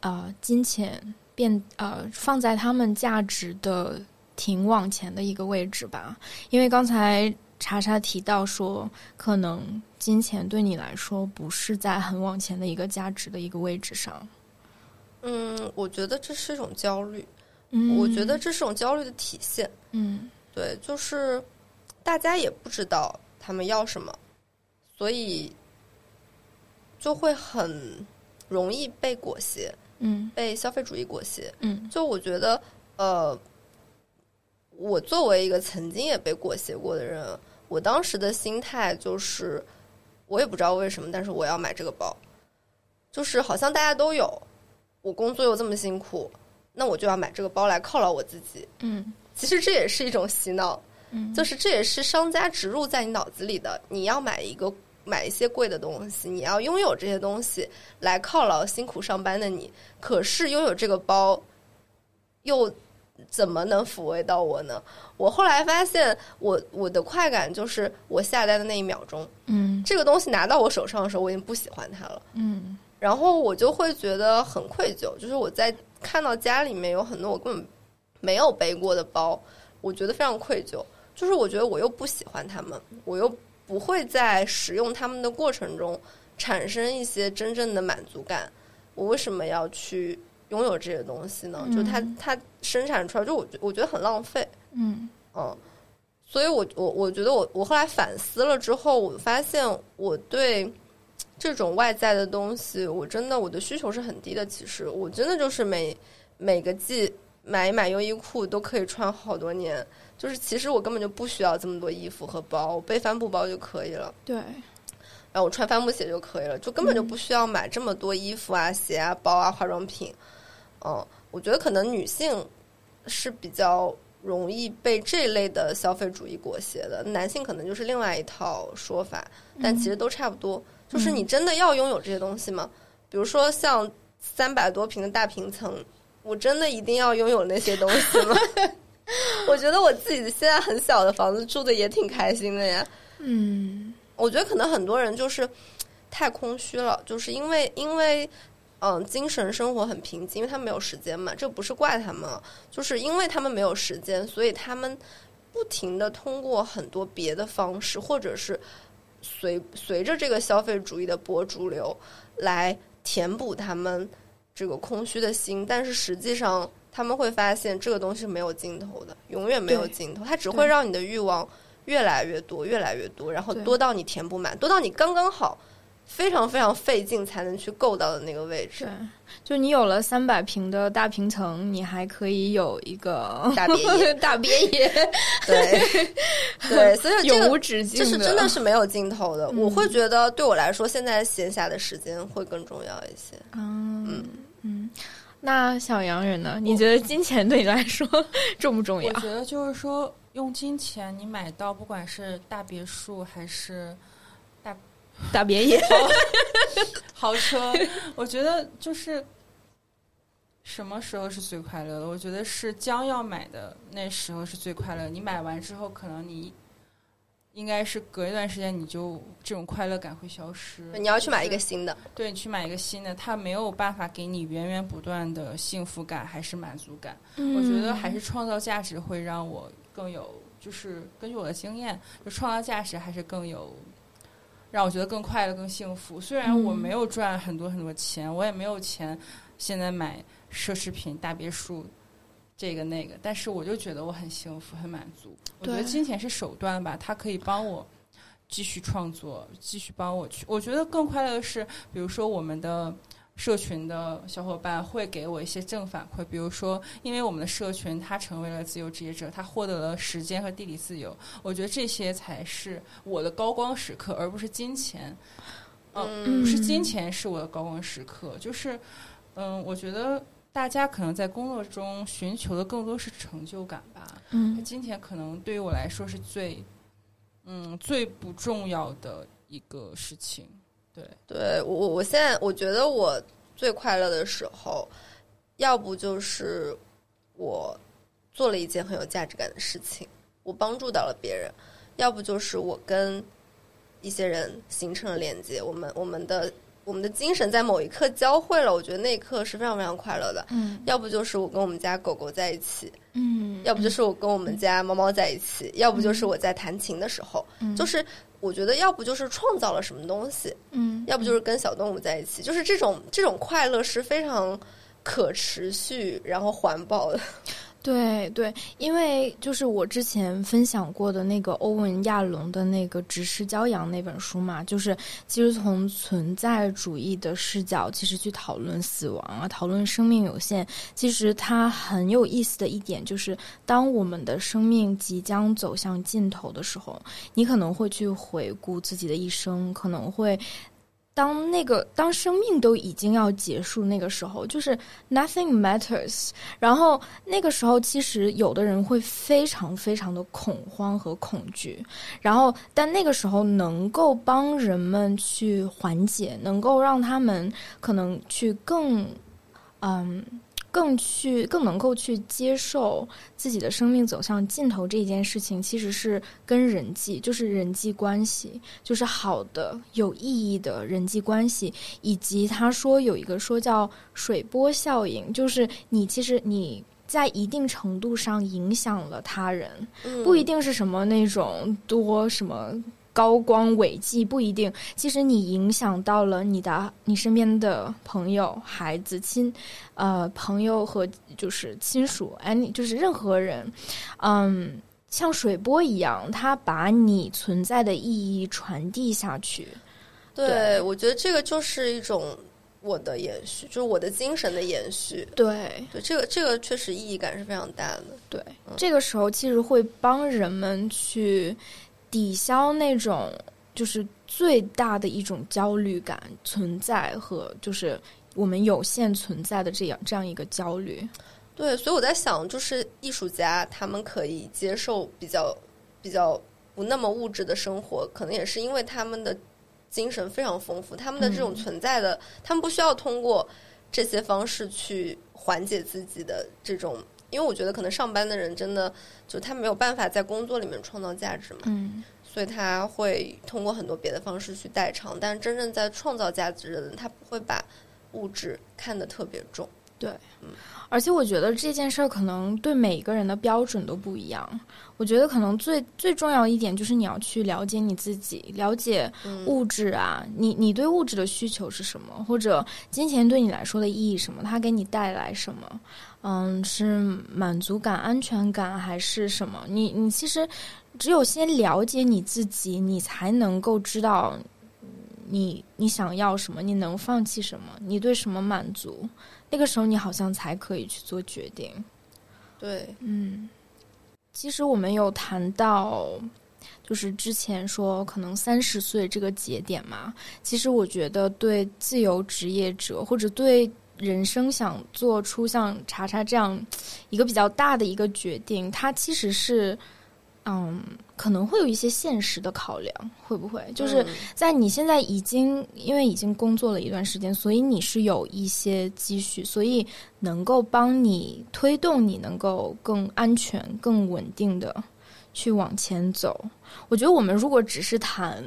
呃金钱变呃放在他们价值的挺往前的一个位置吧？因为刚才。查查提到说，可能金钱对你来说不是在很往前的一个价值的一个位置上。嗯，我觉得这是一种焦虑。嗯，我觉得这是种焦虑的体现。嗯，对，就是大家也不知道他们要什么，所以就会很容易被裹挟。嗯，被消费主义裹挟。嗯，就我觉得，呃，我作为一个曾经也被裹挟过的人。我当时的心态就是，我也不知道为什么，但是我要买这个包，就是好像大家都有，我工作又这么辛苦，那我就要买这个包来犒劳我自己。嗯，其实这也是一种洗脑，嗯，就是这也是商家植入在你脑子里的。你要买一个买一些贵的东西，你要拥有这些东西来犒劳辛苦上班的你。可是拥有这个包，又怎么能抚慰到我呢？我后来发现，我我的快感就是我下单的那一秒钟，嗯这个东西拿到我手上的时候，我已经不喜欢它了，嗯然后我就会觉得很愧疚，就是我在看到家里面有很多我根本没有背过的包，我觉得非常愧疚，就是我觉得我又不喜欢它们，我又不会在使用它们的过程中产生一些真正的满足感，我为什么要去？拥有这些东西呢？就它它生产出来，就我我觉得很浪费。嗯嗯，所以我我我觉得我我后来反思了之后，我发现我对这种外在的东西，我真的我的需求是很低的。其实我真的就是每每个季买一买优衣库都可以穿好多年。就是其实我根本就不需要这么多衣服和包，我背帆布包就可以了。对，然后我穿帆布鞋就可以了，就根本就不需要买这么多衣服啊、鞋啊、包啊、化妆品。嗯，我觉得可能女性是比较容易被这类的消费主义裹挟的，男性可能就是另外一套说法，但其实都差不多。就是你真的要拥有这些东西吗？比如说像三百多平的大平层，我真的一定要拥有那些东西吗？我觉得我自己现在很小的房子住的也挺开心的呀。嗯，我觉得可能很多人就是太空虚了，就是因为因为嗯精神生活很贫瘠，因为他们没有时间嘛。这不是怪他们，就是因为他们没有时间，所以他们不停的通过很多别的方式，或者是随随着这个消费主义的波主流来填补他们这个空虚的心，但是实际上他们会发现这个东西是没有尽头的，永远没有尽头，它只会让你的欲望越来越多，越来越多，然后多到你填不满，多到你刚刚好，非常非常费劲才能去够到的那个位置对。，就你有了三百平的大平层，你还可以有一个大别野 大别野，对对，所以这永无止境这是真的是没有尽头的。嗯我会觉得对我来说，现在闲暇的时间会更重要一些。嗯嗯。那小洋人呢？你觉得金钱对你来说 重不重要？我觉得就是说，用金钱你买到不管是大别墅还是大别野，豪车，我觉得就是什么时候是最快乐的？我觉得是将要买的那时候是最快乐。你买完之后，可能你应该是隔一段时间，你就这种快乐感会消失。你要去买一个新的，对你去买一个新的，它没有办法给你源源不断的幸福感还是满足感。我觉得还是创造价值会让我更有，就是根据我的经验，就创造价值还是更有，让我觉得更快乐、更幸福。虽然我嗯没有赚很多很多钱，我也没有钱现在买奢侈品、大别墅。这个那个，但是我就觉得我很幸福、很满足。我觉得金钱是手段吧，它可以帮我继续创作，继续帮我去。我觉得更快乐的是，比如说我们的社群的小伙伴会给我一些正反馈，比如说，因为我们的社群他成为了自由职业者，他获得了时间和地理自由，我觉得这些才是我的高光时刻，而不是金钱。嗯不是金钱是我的高光时刻，就是嗯，我觉得大家可能在工作中寻求的更多是成就感吧。嗯金钱可能对于我来说是最嗯最不重要的一个事情。对，对我我我现在我觉得我最快乐的时候，要不就是我做了一件很有价值感的事情，我帮助到了别人；要不就是我跟一些人形成了连接，我们我们的我们的精神在某一刻交汇了，我觉得那一刻是非常非常快乐的。嗯。要不就是我跟我们家狗狗在一起，嗯，要不就是我跟我们家猫猫在一起，要不就是我在弹琴的时候，嗯。就是我觉得要不就是创造了什么东西，嗯，要不就是跟小动物在一起，就是这种这种快乐是非常可持续然后环保的。对对，因为就是我之前分享过的那个欧文亚龙的那个《直视骄阳》那本书嘛，就是其实从存在主义的视角，其实去讨论死亡啊，讨论生命有限。其实它很有意思的一点就是，当我们的生命即将走向尽头的时候，你可能会去回顾自己的一生，可能会。当那个当生命都已经要结束那个时候，就是 nothing matters，然后那个时候，其实有的人会非常非常的恐慌和恐惧，然后但那个时候能够帮人们去缓解，能够让他们可能去更，嗯。更去更能够去接受自己的生命走向尽头这一件事情，其实是跟人际，就是人际关系，就是好的有意义的人际关系，以及他说有一个说叫水波效应，就是你其实你在一定程度上影响了他人，嗯不一定是什么那种多什么。高光伟绩不一定，其实你影响到了你的你身边的朋友、孩子、亲，呃，朋友和就是亲属，哎，你就是任何人，嗯，像水波一样，它把你存在的意义传递下去。对，对我觉得这个就是一种我的延续，就是我的精神的延续。对对，这个这个确实意义感是非常大的。对，这个时候其实会帮人们去抵消那种就是最大的一种焦虑感存在和就是我们有限存在的这样这样一个焦虑。对，所以我在想，就是艺术家他们可以接受比较比较不那么物质的生活，可能也是因为他们的精神非常丰富，他们的这种存在的，他们不需要通过这些方式去缓解自己的这种，因为我觉得可能上班的人真的就他没有办法在工作里面创造价值嘛，嗯所以他会通过很多别的方式去代偿，但真正在创造价值的人，他不会把物质看得特别重。对，而且我觉得这件事儿可能对每个人的标准都不一样。我觉得可能最最重要一点就是你要去了解你自己，了解物质啊，你你对物质的需求是什么，或者金钱对你来说的意义什么，它给你带来什么？嗯，是满足感、安全感还是什么？你你其实只有先了解你自己，你才能够知道你你想要什么，你能放弃什么，你对什么满足。那个时候你好像才可以去做决定。对，嗯，其实我们有谈到，就是之前说可能三十岁这个节点嘛，其实我觉得对自由职业者或者对人生想做出像查查这样一个比较大的一个决定，它其实是。嗯，可能会有一些现实的考量，会不会就是在你现在已经因为已经工作了一段时间，所以你是有一些积蓄，所以能够帮你推动你能够更安全、更稳定的去往前走。我觉得我们如果只是谈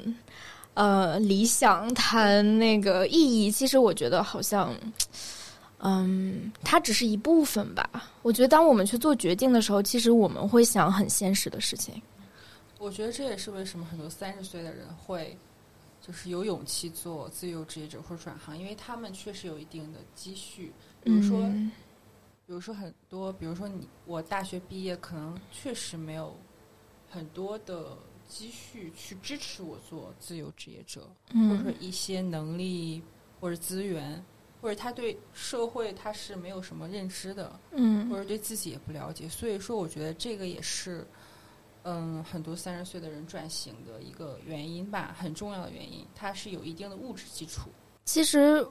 呃理想、谈那个意义，其实我觉得好像。嗯，它只是一部分吧。我觉得，当我们去做决定的时候，其实我们会想很现实的事情。我觉得这也是为什么很多三十岁的人会就是有勇气做自由职业者或者转行，因为他们确实有一定的积蓄。比如说，嗯比如说很多，比如说你我大学毕业，可能确实没有很多的积蓄去支持我做自由职业者，或者说嗯一些能力或者资源。或者他对社会他是没有什么认知的，嗯或嗯者对自己也不了解，所以说我觉得这个也是，嗯，很多三十岁的人转型的一个原因吧，很重要的原因，它是有一定的物质基础。其实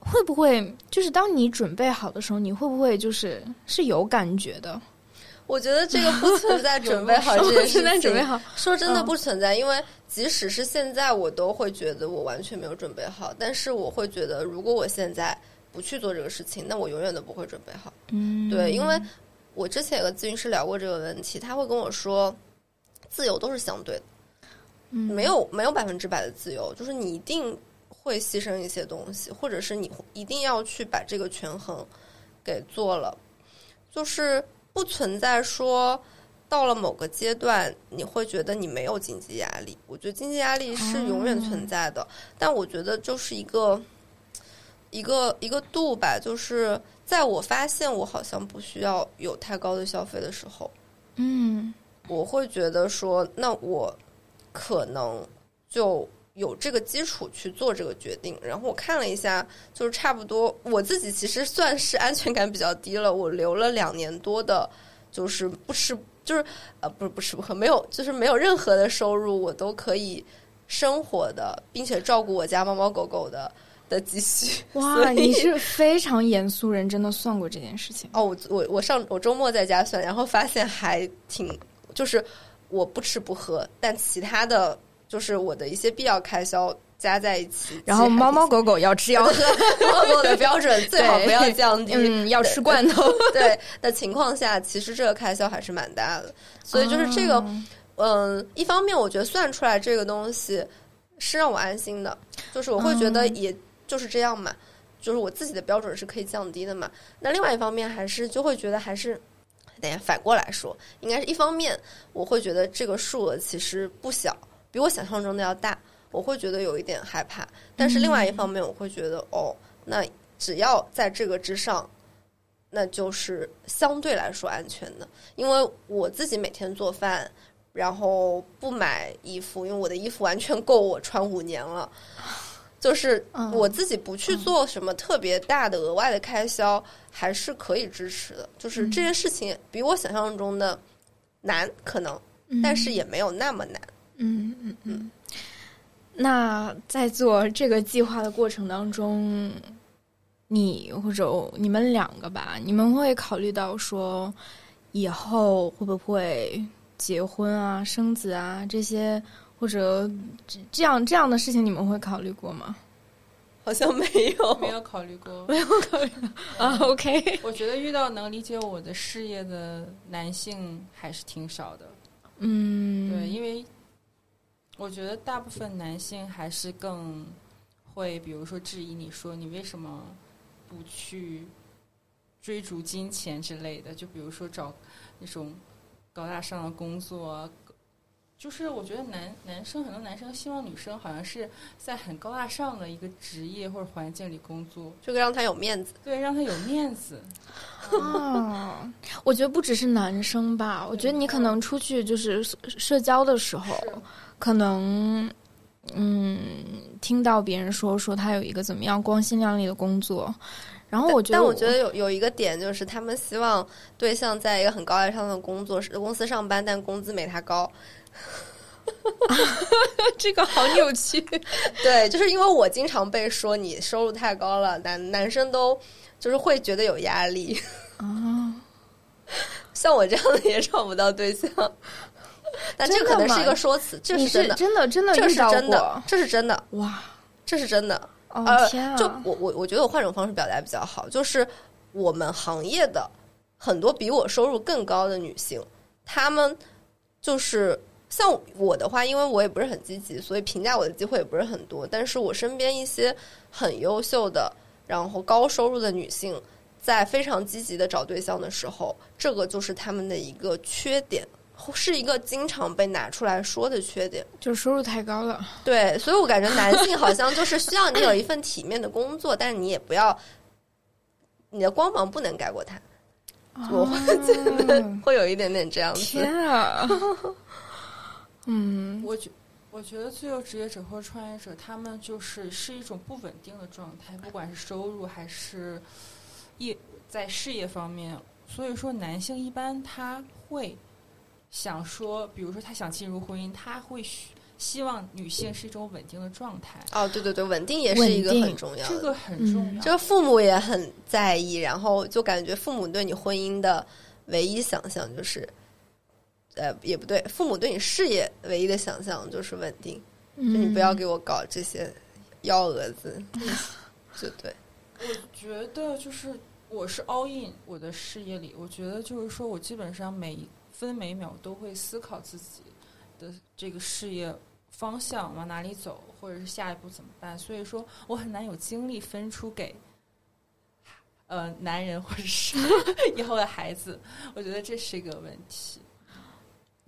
会不会就是当你准备好的时候，你会不会就是是有感觉的？我觉得这个不存在 准备好这件事现在情。准备好，说真的嗯不存在，因为即使是现在，我都会觉得我完全没有准备好。但是我会觉得，如果我现在不去做这个事情，那我永远都不会准备好。嗯，对，因为我之前有个咨询师聊过这个问题，他会跟我说，自由都是相对的，嗯没有没有百分之百的自由，就是你一定会牺牲一些东西，或者是你一定要去把这个权衡给做了，就是不存在说到了某个阶段你会觉得你没有经济压力。我觉得经济压力是永远存在的，但我觉得就是一个一个一个度吧，就是在我发现我好像不需要有太高的消费的时候，嗯我会觉得说，那我可能就有这个基础去做这个决定。然后我看了一下，就是差不多我自己其实算是安全感比较低了。我留了两年多的，就是不吃，就是呃，不是不吃不喝，没有，就是没有任何的收入，我都可以生活的，并且照顾我家猫猫狗狗的的积蓄。哇，你是非常严肃认真的算过这件事情。哦，我我我上我周末在家算，然后发现还挺，就是我不吃不喝，但其他的就是我的一些必要开销加在一起，然后猫猫狗狗要吃要喝，猫狗的标准 最好不要降低，嗯，要吃罐头。对的情况下，其实这个开销还是蛮大的，所以就是这个，哦嗯，一方面我觉得算出来这个东西是让我安心的，就是我会觉得嗯也就是这样嘛，就是我自己的标准是可以降低的嘛。那另外一方面还是就会觉得还是，等下反过来说，应该是一方面我会觉得这个数额其实不小，比我想象中的要大，我会觉得有一点害怕。但是另外一方面，我会觉得哦，那只要在这个之上。那就是相对来说安全的，因为我自己每天做饭，然后不买衣服，因为我的衣服完全够我穿五年了。就是嗯我自己不去做什么特别大的额外的开销，还是可以支持的。就是这件事情比我想象中的难，可能，但是也没有那么难。嗯嗯嗯。那在做这个计划的过程当中，你或者你们两个吧，你们会考虑到说以后会不会结婚啊、生子啊这些，或者这样这样的事情，你们会考虑过吗？好像没有，没有考虑过，没有考虑啊。OK，我觉得遇到能理解我的事业的男性还是挺少的。嗯，我觉得大部分男性还是更会，比如说质疑你说你为什么不去追逐金钱之类的，就比如说找那种高大上的工作。就是我觉得男男生很多男生希望女生好像是在很高大上的一个职业或者环境里工作，这个让他有面子，对，让他有面子。啊，我觉得不只是男生吧，我觉得你可能出去就是社交的时候，可能嗯听到别人说说他有一个怎么样光鲜亮丽的工作，然后我觉得，但我觉得有有一个点就是他们希望对象在一个很高大上的工作公司上班，但工资没他高。这个好扭曲，对，就是因为我经常被说你收入太高了，男男生都就是会觉得有压力啊。像我这样的也找不到对象，但这可能是一个说辞，这是真的，真的，真的，这是真的，这是真的，哇，这是真的。哦天啊！就我我我觉得我换种方式表达比较好，就是我们行业的很多比我收入更高的女性，她们就是。像我的话，因为我也不是很积极，所以评价我的机会也不是很多。但是我身边一些很优秀的，然后高收入的女性，在非常积极的找对象的时候，这个就是他们的一个缺点，是一个经常被拿出来说的缺点，就是收入太高了。对，所以我感觉男性好像就是需要你有一份体面的工作，但是你也不要你的光芒不能盖过他。我会觉得会有一点点这样子。天啊！嗯，我觉我觉得自由职业者或者创业者，他们就是是一种不稳定的状态，不管是收入还是业在事业方面。所以说，男性一般他会想说，比如说他想进入婚姻，他会希望女性是一种稳定的状态。哦，对对对，稳定也是一个很重要的，这个很重要。这个父母也很在意，然后就感觉父母对你婚姻的唯一想象就是。呃，也不对，父母对你事业唯一的想象就是稳定，就你不要给我搞这些幺蛾子，就对。我觉得就是我是 all in 我的事业里，我觉得就是说我基本上每分每秒都会思考自己的这个事业方向往哪里走，或者是下一步怎么办，所以说我很难有精力分出给呃男人或者是 以后的孩子，我觉得这是一个问题。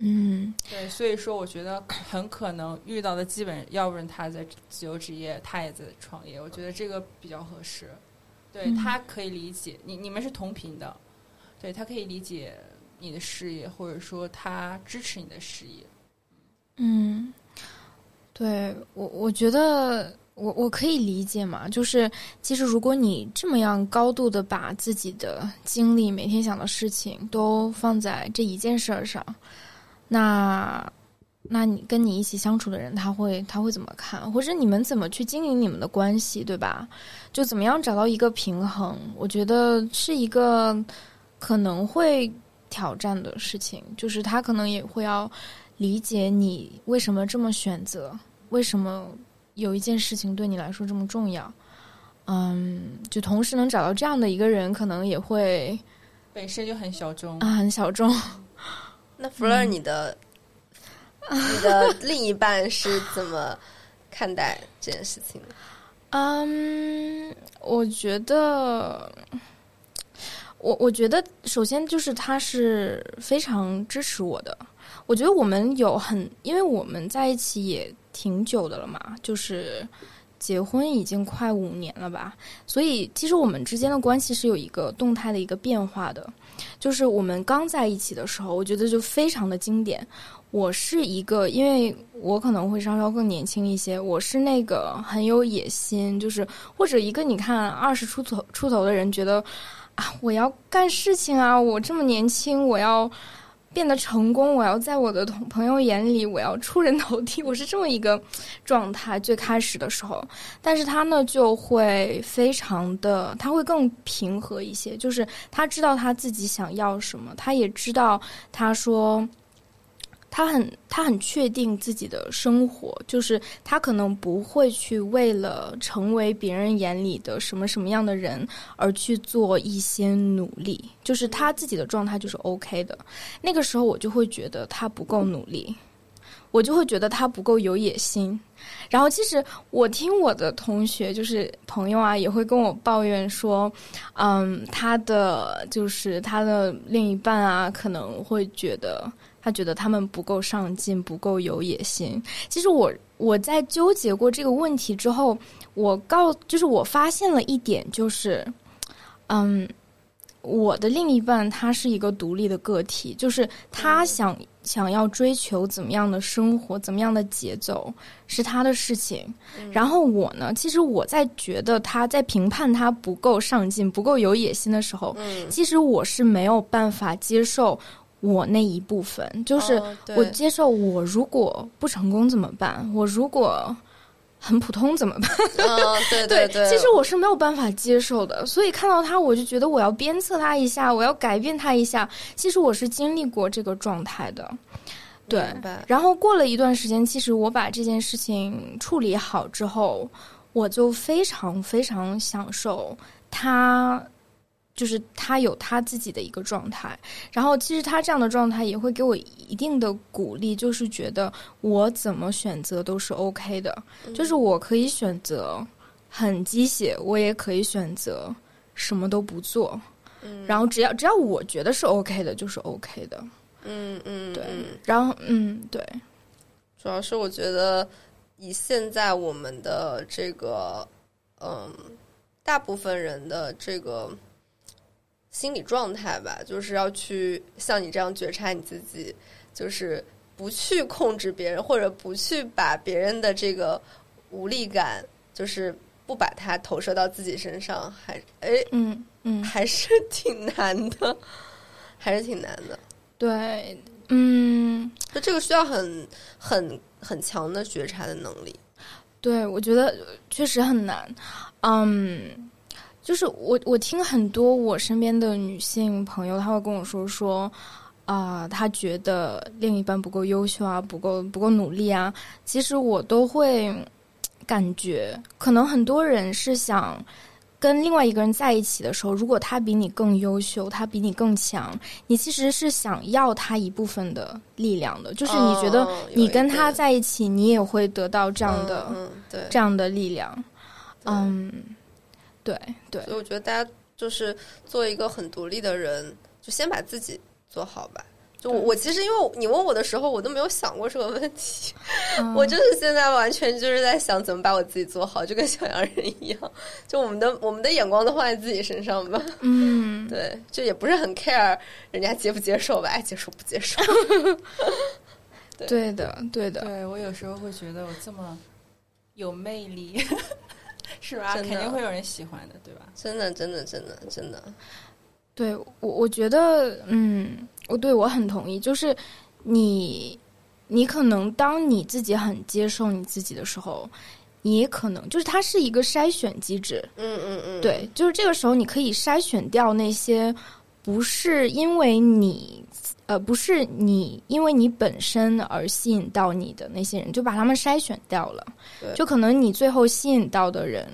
嗯，对，所以说我觉得很可能遇到的基本，要不然他在自由职业，他也在创业，我觉得这个比较合适。对他可以理解你，你们是同频的，对他可以理解你的事业，或者说他支持你的事业。嗯，对我我觉得我我可以理解嘛，就是其实如果你这么样高度的把自己的精力、每天想的事情都放在这一件事儿上。那，那你跟你一起相处的人，他会他会怎么看？或者你们怎么去经营你们的关系，对吧？就怎么样找到一个平衡？我觉得是一个可能会挑战的事情。就是他可能也会要理解你为什么这么选择，为什么有一件事情对你来说这么重要。嗯，就同时能找到这样的一个人，可能也会本身就很小众啊，很小众。那弗勒，你的 你的另一半是怎么看待这件事情的？嗯，我觉得，我我觉得，首先就是他是非常支持我的。我觉得我们有很，因为我们在一起也挺久的了嘛，就是结婚已经快五年了吧，所以其实我们之间的关系是有一个动态的一个变化的。就是我们刚在一起的时候，我觉得就非常的经典。我是一个，因为我可能会稍稍更年轻一些，我是那个很有野心，就是或者一个你看二十出头出头的人觉得啊，我要干事情啊，我这么年轻，我要变得成功，我要在我的同朋友眼里，我要出人头地，我是这么一个状态。最开始的时候，但是他呢就会非常的，他会更平和一些，就是他知道他自己想要什么，他也知道他说。他很，他很确定自己的生活，就是他可能不会去为了成为别人眼里的什么什么样的人而去做一些努力，就是他自己的状态就是 OK 的。那个时候我就会觉得他不够努力，我就会觉得他不够有野心。然后其实我听我的同学，就是朋友啊，也会跟我抱怨说，嗯，他的就是他的另一半啊，可能会觉得。他觉得他们不够上进，不够有野心。其实我我在纠结过这个问题之后，我告就是我发现了一点，就是，嗯，我的另一半他是一个独立的个体，就是他想想要追求怎么样的生活，怎么样的节奏是他的事情。然后我呢，其实我在觉得他在评判他不够上进、不够有野心的时候，其实我是没有办法接受。我那一部分就是我接受，我如果不成功怎么办？我如果很普通怎么办？对 对对，其实我是没有办法接受的。所以看到他，我就觉得我要鞭策他一下，我要改变他一下。其实我是经历过这个状态的，对。然后过了一段时间，其实我把这件事情处理好之后，我就非常非常享受他。就是他有他自己的一个状态，然后其实他这样的状态也会给我一定的鼓励，就是觉得我怎么选择都是 OK 的，就是我可以选择很鸡血，我也可以选择什么都不做，然后只要只要我觉得是 OK 的，就是 OK 的，嗯嗯，对，然后嗯对，主要是我觉得以现在我们的这个嗯大部分人的这个。心理状态吧，就是要去像你这样觉察你自己，就是不去控制别人，或者不去把别人的这个无力感，就是不把它投射到自己身上，还哎，嗯嗯，还是 挺难的，还是挺难的。对，嗯，就这个需要很很很强的觉察的能力。对，我觉得确实很难。嗯。就是我，我听很多我身边的女性朋友，她会跟我说说，啊，她觉得另一半不够优秀啊，不够不够努力啊。其实我都会感觉，可能很多人是想跟另外一个人在一起的时候，如果他比你更优秀，他比你更强，你其实是想要他一部分的力量的。就是你觉得你跟他在一起，你也会得到这样的这样的力量，嗯。对对，所以我觉得大家就是做一个很独立的人，就先把自己做好吧。就我其实因为你问我的时候，我都没有想过这个问题。我就是现在完全就是在想怎么把我自己做好，就跟小洋人一样。就我们的我们的眼光都放在自己身上吧。嗯，对，就也不是很 care 人家接不接受吧，爱接受不接受。对的，对的。对我有时候会觉得我这么有魅力。是吧？肯定会有人喜欢的，对吧？真的，真的，真的，真的。对我，我觉得，嗯，我对我很同意。就是你，你可能当你自己很接受你自己的时候，你也可能就是它是一个筛选机制。嗯嗯嗯。对，就是这个时候你可以筛选掉那些不是因为你。呃，不是你因为你本身而吸引到你的那些人，就把他们筛选掉了。就可能你最后吸引到的人，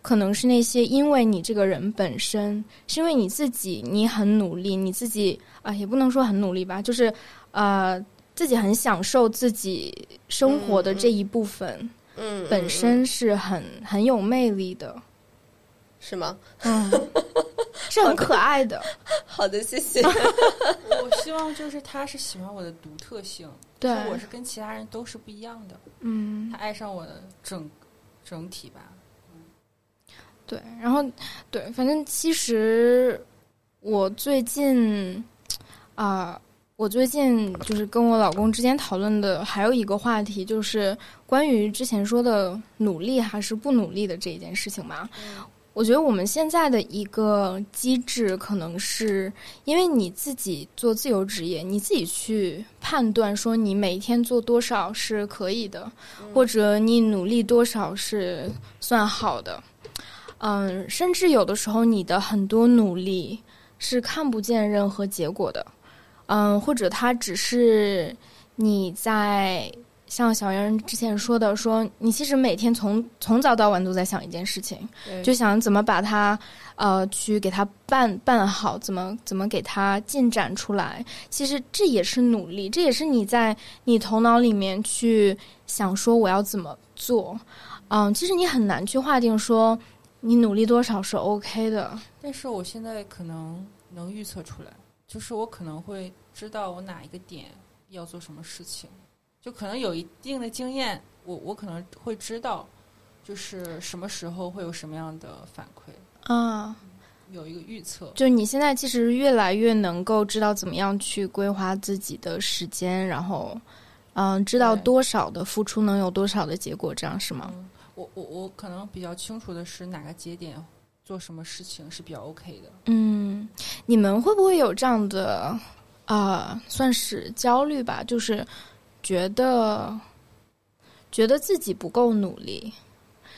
可能是那些因为你这个人本身，是因为你自己你很努力，你自己啊也不能说很努力吧，就是呃自己很享受自己生活的这一部分，嗯，本身是很很有魅力的。是吗？嗯，是很可爱的。好的，谢谢。我希望就是他是喜欢我的独特性，对，我是跟其他人都是不一样的。嗯，他爱上我的整整体吧。嗯，对，然后对，反正其实我最近啊，我最近就是跟我老公之间讨论的还有一个话题，就是关于之前说的努力还是不努力的这一件事情嘛。我觉得我们现在的一个机制，可能是因为你自己做自由职业，你自己去判断说你每天做多少是可以的，或者你努力多少是算好的。嗯，甚至有的时候你的很多努力是看不见任何结果的。嗯，或者它只是你在。像小袁之前说的，说你其实每天从从早到晚都在想一件事情，就想怎么把它呃去给它办办好，怎么怎么给它进展出来。其实这也是努力，这也是你在你头脑里面去想说我要怎么做。嗯，其实你很难去划定说你努力多少是 OK 的。但是我现在可能能预测出来，就是我可能会知道我哪一个点要做什么事情。就可能有一定的经验，我我可能会知道，就是什么时候会有什么样的反馈啊，有一个预测。就你现在其实越来越能够知道怎么样去规划自己的时间，然后嗯，知道多少的付出能有多少的结果，这样是吗？我我我可能比较清楚的是哪个节点做什么事情是比较 OK 的。嗯，你们会不会有这样的啊，算是焦虑吧？就是。觉得觉得自己不够努力，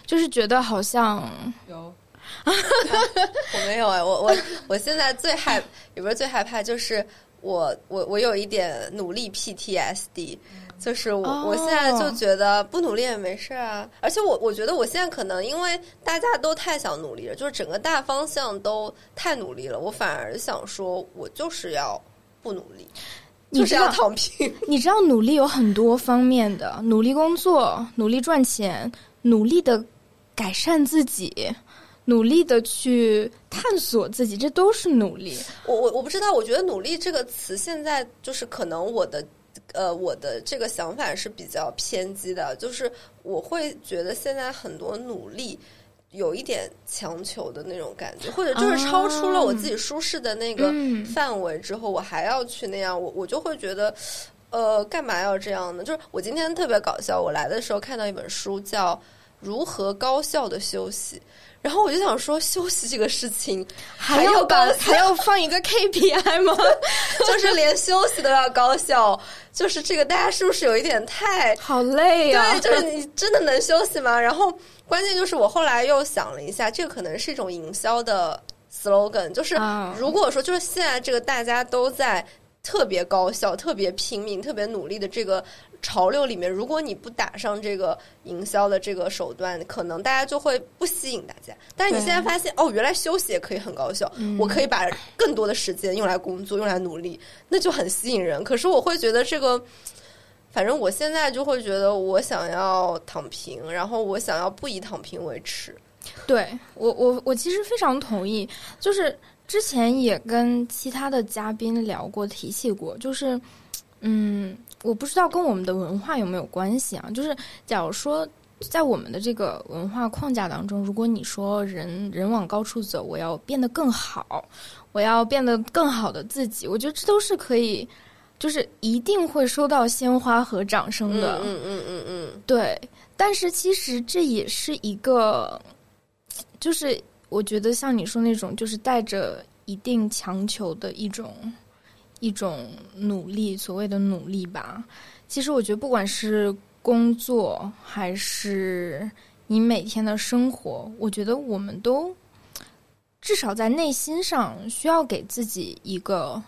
就是觉得好像有，我没有哎，我我我现在最害，也不是最害怕，就是我我我有一点努力 PTSD，就是我我现在就觉得不努力也没事啊，而且我我觉得我现在可能因为大家都太想努力了，就是整个大方向都太努力了，我反而想说我就是要不努力。就是要躺平。你知道，努力有很多方面的，努力工作，努力赚钱，努力的改善自己，努力的去探索自己，这都是努力。我我我不知道，我觉得“努力”这个词现在就是可能我的呃我的这个想法是比较偏激的，就是我会觉得现在很多努力。有一点强求的那种感觉，或者就是超出了我自己舒适的那个范围之后，我还要去那样，我我就会觉得，呃，干嘛要这样呢？就是我今天特别搞笑，我来的时候看到一本书叫《如何高效的休息》，然后我就想说，休息这个事情 还要高，还要放一个 KPI 吗？就是连休息都要高效，就是这个大家是不是有一点太好累呀？对，就是你真的能休息吗？然后。关键就是我后来又想了一下，这个可能是一种营销的 slogan，就是如果说就是现在这个大家都在特别高效、特别拼命、特别努力的这个潮流里面，如果你不打上这个营销的这个手段，可能大家就会不吸引大家。但是你现在发现，哦，原来休息也可以很高效，我可以把更多的时间用来工作、用来努力，那就很吸引人。可是我会觉得这个。反正我现在就会觉得，我想要躺平，然后我想要不以躺平为耻。对我，我我其实非常同意。就是之前也跟其他的嘉宾聊过，提起过，就是嗯，我不知道跟我们的文化有没有关系啊？就是假如说在我们的这个文化框架当中，如果你说人人往高处走，我要变得更好，我要变得更好的自己，我觉得这都是可以。就是一定会收到鲜花和掌声的，嗯嗯嗯嗯，对。但是其实这也是一个，就是我觉得像你说那种，就是带着一定强求的一种一种努力，所谓的努力吧。其实我觉得，不管是工作还是你每天的生活，我觉得我们都至少在内心上需要给自己一个。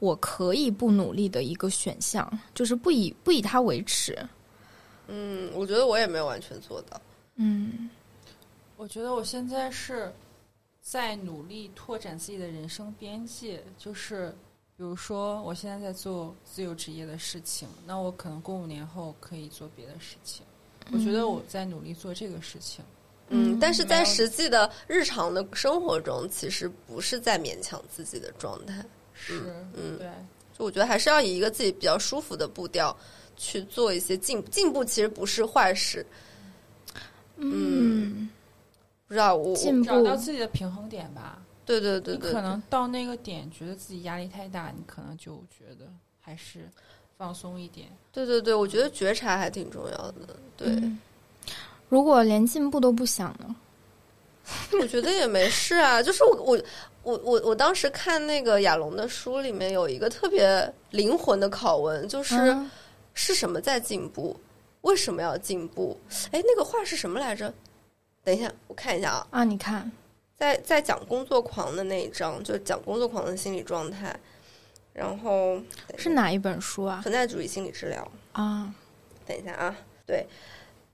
我可以不努力的一个选项，就是不以不以他为耻。嗯，我觉得我也没有完全做到。嗯，我觉得我现在是在努力拓展自己的人生边界。就是比如说，我现在在做自由职业的事情，那我可能过五年后可以做别的事情。我觉得我在努力做这个事情。嗯，但是在实际的日常的生活中，其实不是在勉强自己的状态。是，嗯，对，就我觉得还是要以一个自己比较舒服的步调去做一些进进步，其实不是坏事。嗯，不知道我找到自己的平衡点吧。对对对对，可能到那个点，觉得自己压力太大，你可能就觉得还是放松一点。对对对，我觉得觉察还挺重要的。对，如果连进步都不想呢？我觉得也没事啊，就是我我我我我当时看那个亚龙的书里面有一个特别灵魂的拷问，就是、嗯是什么在进步？为什么要进步？哎，那个话是什么来着？等一下，我看一下啊，啊，你看，在在讲工作狂的那一章，就讲工作狂的心理状态，然后是哪一本书啊？存在主义心理治疗。啊，等一下啊，对，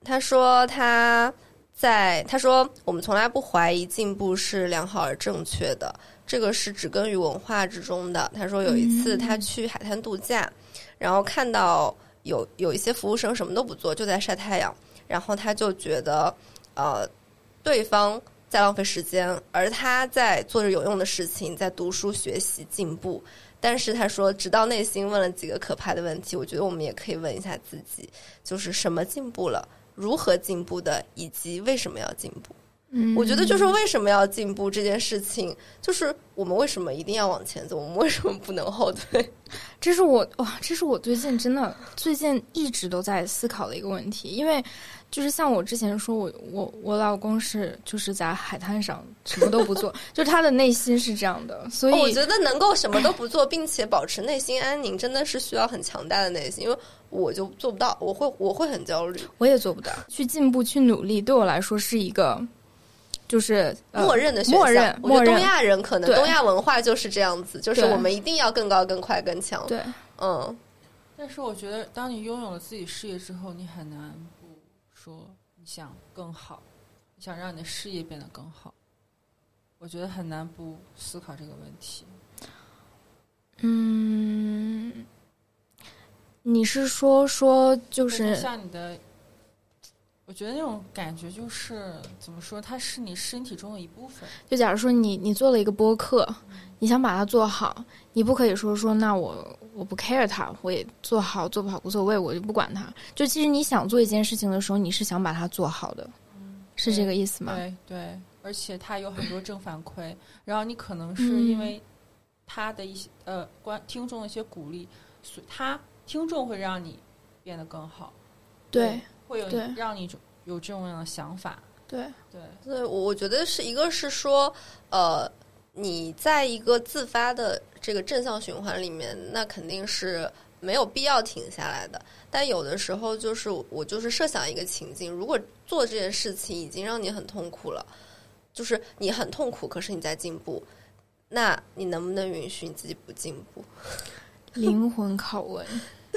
他说他在他说我们从来不怀疑进步是良好而正确的，这个是植根于文化之中的。他说有一次他去海滩度假，然后看到有有一些服务生什么都不做，就在晒太阳，然后他就觉得呃对方在浪费时间，而他在做着有用的事情，在读书学习进步。但是他说，直到内心问了几个可怕的问题，我觉得我们也可以问一下自己，就是什么进步了，如何进步的，以及为什么要进步。嗯，我觉得就是为什么要进步这件事情，就是我们为什么一定要往前走，我们为什么不能后退？这是我哇，这是我最近真的最近一直都在思考的一个问题，因为就是像我之前说我我我老公是就是在海滩上什么都不做，就他的内心是这样的，所以、哦我觉得能够什么都不做，并且保持内心安宁，真的是需要很强大的内心，因为我就做不到，我会我会很焦虑，我也做不到。去进步去努力，对我来说是一个就是、呃、默认的选项。默认我觉得东亚人可能东亚文化就是这样子，就是我们一定要更高、更快、更强。对。嗯，但是我觉得，当你拥有了自己事业之后，你很难不说你想更好，你想让你的事业变得更好。我觉得很难不思考这个问题。嗯，你是说说就就是是像你的，我觉得那种感觉就是怎么说，它是你身体中的一部分。就假如说你你做了一个播客，你想把它做好，你不可以说说那我我不 care 它，我也做好做不好无所谓，我就不管它。就其实你想做一件事情的时候，你是想把它做好的，是这个意思吗？对对，而且它有很多正反馈，然后你可能是因为他的一些呃观听众的一些鼓励，所以他听众会让你变得更好，对会有让你有这种样的想法，对对。对，我我觉得是一个是说，呃，你在一个自发的这个正向循环里面，那肯定是没有必要停下来的。但有的时候，就是我就是设想一个情境，如果做这件事情已经让你很痛苦了，就是你很痛苦，可是你在进步，那你能不能允许你自己不进步？灵魂拷问，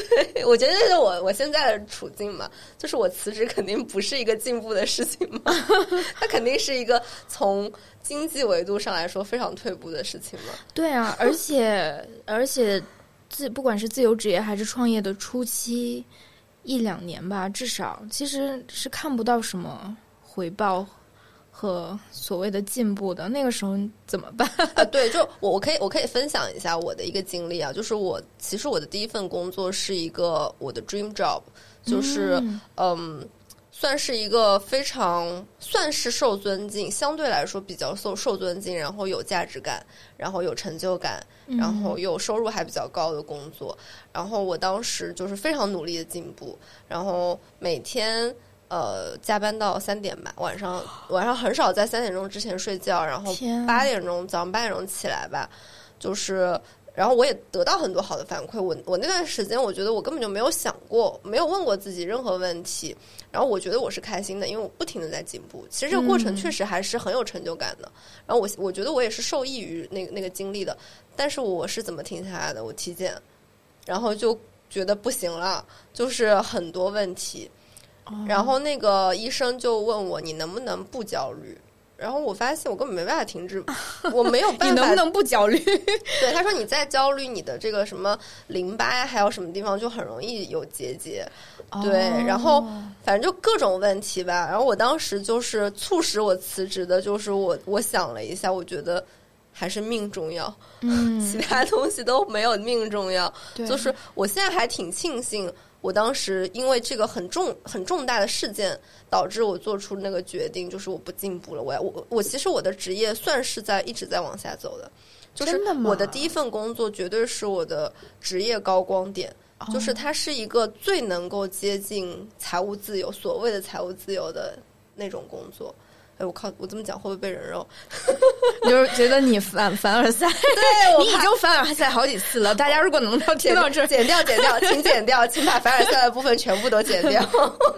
我觉得这是我我现在的处境嘛，就是我辞职肯定不是一个进步的事情嘛，它肯定是一个从经济维度上来说非常退步的事情嘛。对啊，而且而且自不管是自由职业还是创业的初期一两年吧，至少其实是看不到什么回报和所谓的进步的。那个时候怎么办？啊，对，就我我可以我可以分享一下我的一个经历啊，就是我其实我的第一份工作是一个我的 dream job，就是嗯嗯。算是一个非常算是受尊敬，相对来说比较受受尊敬，然后有价值感，然后有成就感，然后又收入还比较高的工作。然后我当时就是非常努力的进步，然后每天呃加班到三点吧，晚上 晚上很少在三点钟之前睡觉，然后八点钟早上八点钟起来吧，就是。然后我也得到很多好的反馈。我我那段时间，我觉得我根本就没有想过，没有问过自己任何问题。然后我觉得我是开心的，因为我不停的在进步。其实这个过程嗯确实还是很有成就感的。然后我我觉得我也是受益于那个那个经历的。但是我是怎么停下来的？我体检，然后就觉得不行了，就是很多问题。哦然后那个医生就问我，你能不能不焦虑？然后我发现我根本没办法停止，我没有办法。你能不能不焦虑？对，他说你再焦虑，你的这个什么淋巴呀，还有什么地方就很容易有结节。对然后反正就各种问题吧。然后我当时就是促使我辞职的，就是我我想了一下，我觉得还是命重要，嗯，其他东西都没有命重要。就是我现在还挺庆幸，我当时因为这个很重很重大的事件，导致我做出那个决定，就是我不进步了。我要我我其实我的职业算是在一直在往下走的，就是我的第一份工作绝对是我的职业高光点。哦就是它是一个最能够接近财务自由，所谓的财务自由的那种工作。哎，我靠，我这么讲会不会被人肉？就是觉得你凡凡尔赛，对 你已经凡尔赛好几次了。大家如果能到听到这儿，剪掉，剪掉，请剪掉，请把凡尔赛的部分全部都剪掉。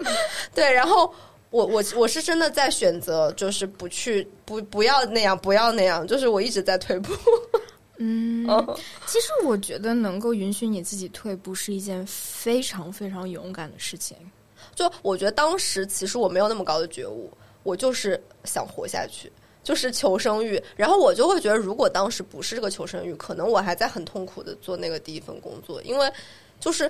对，然后我我我是真的在选择，就是不去不不要那样，不要那样，就是我一直在退步。嗯，其实我觉得能够允许你自己退步是一件非常非常勇敢的事情。就我觉得当时其实我没有那么高的觉悟，我就是想活下去，就是求生欲。然后我就会觉得，如果当时不是这个求生欲，可能我还在很痛苦的做那个第一份工作，因为就是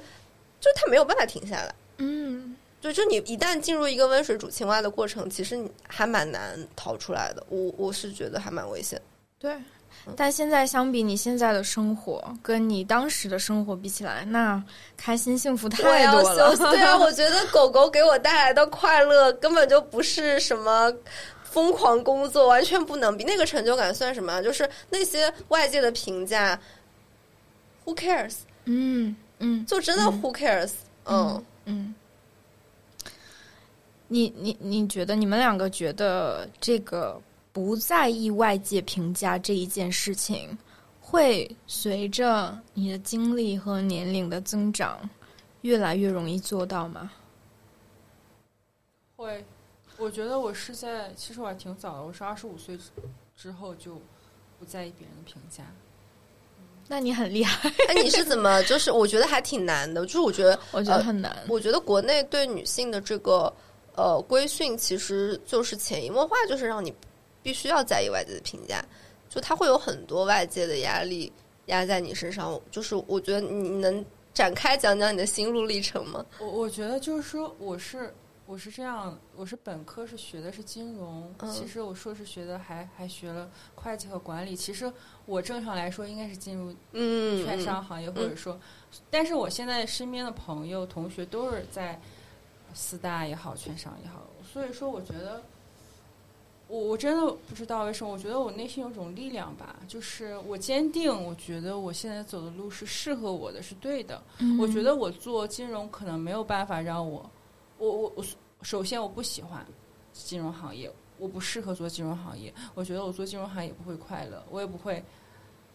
就是他没有办法停下来。嗯，对，就你一旦进入一个温水煮青蛙的过程，其实你还蛮难逃出来的。我我是觉得还蛮危险。对。但现在相比你现在的生活，跟你当时的生活比起来，那开心幸福太多了。对啊，我觉得狗狗给我带来的快乐根本就不是什么疯狂工作，完全不能比。那个成就感算什么？就是那些外界的评价，Who cares？嗯嗯，就真的 Who cares？嗯嗯。你你你觉得你们两个觉得这个？不在意外界评价这一件事情，会随着你的经历和年龄的增长，越来越容易做到吗？会，我觉得我是在，其实我还挺早的，我是二十五岁之后就不在意别人的评价。那你很厉害。哎，你是怎么？就是我觉得还挺难的，就是我觉得，我觉得很难。我觉得国内对女性的这个呃规训，其实就是潜移默化，就是让你。必须要在意外界的评价，就他会有很多外界的压力压在你身上。就是我觉得你能展开讲讲你的心路历程吗？我我觉得就是说，我是我是这样，我是本科是学的是金融，其实我硕士学的还还学了会计和管理。其实我正常来说应该是进入嗯券商行业，或者说，但是我现在身边的朋友同学都是在四大也好，券商也好，所以说我觉得。我我真的不知道为什么，我觉得我内心有种力量吧，就是我坚定，我觉得我现在走的路是适合我的，是对的。我觉得我做金融可能没有办法让我，我我我首先我不喜欢金融行业，我不适合做金融行业。我觉得我做金融行业也不会快乐，我也不会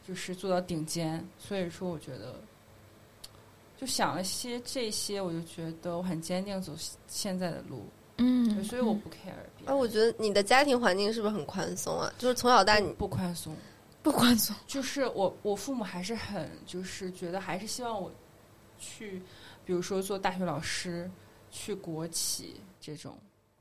就是做到顶尖。所以说，我觉得就想了些这些，我就觉得我很坚定走现在的路。嗯，所以我不 care。哎，我觉得你的家庭环境是不是很宽松啊？就是从小到大你不宽松，不宽松。就是我，我父母还是很，就是觉得还是希望我去，比如说做大学老师，去国企这种。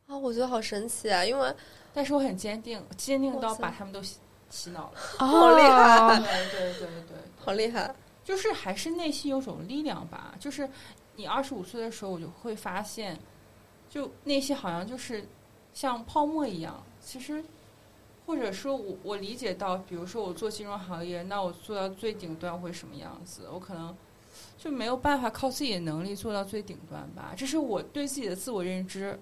啊，我觉得好神奇啊！因为，但是我很坚定，坚定到把他们都洗洗脑了。好厉害！对对对对，好厉害！就是还是内心有种力量吧。就是你二十五岁的时候，我就会发现。就那些好像就是像泡沫一样，其实或者说我我理解到，比如说我做金融行业，那我做到最顶端会什么样子？我可能就没有办法靠自己的能力做到最顶端吧，这是我对自己的自我认知。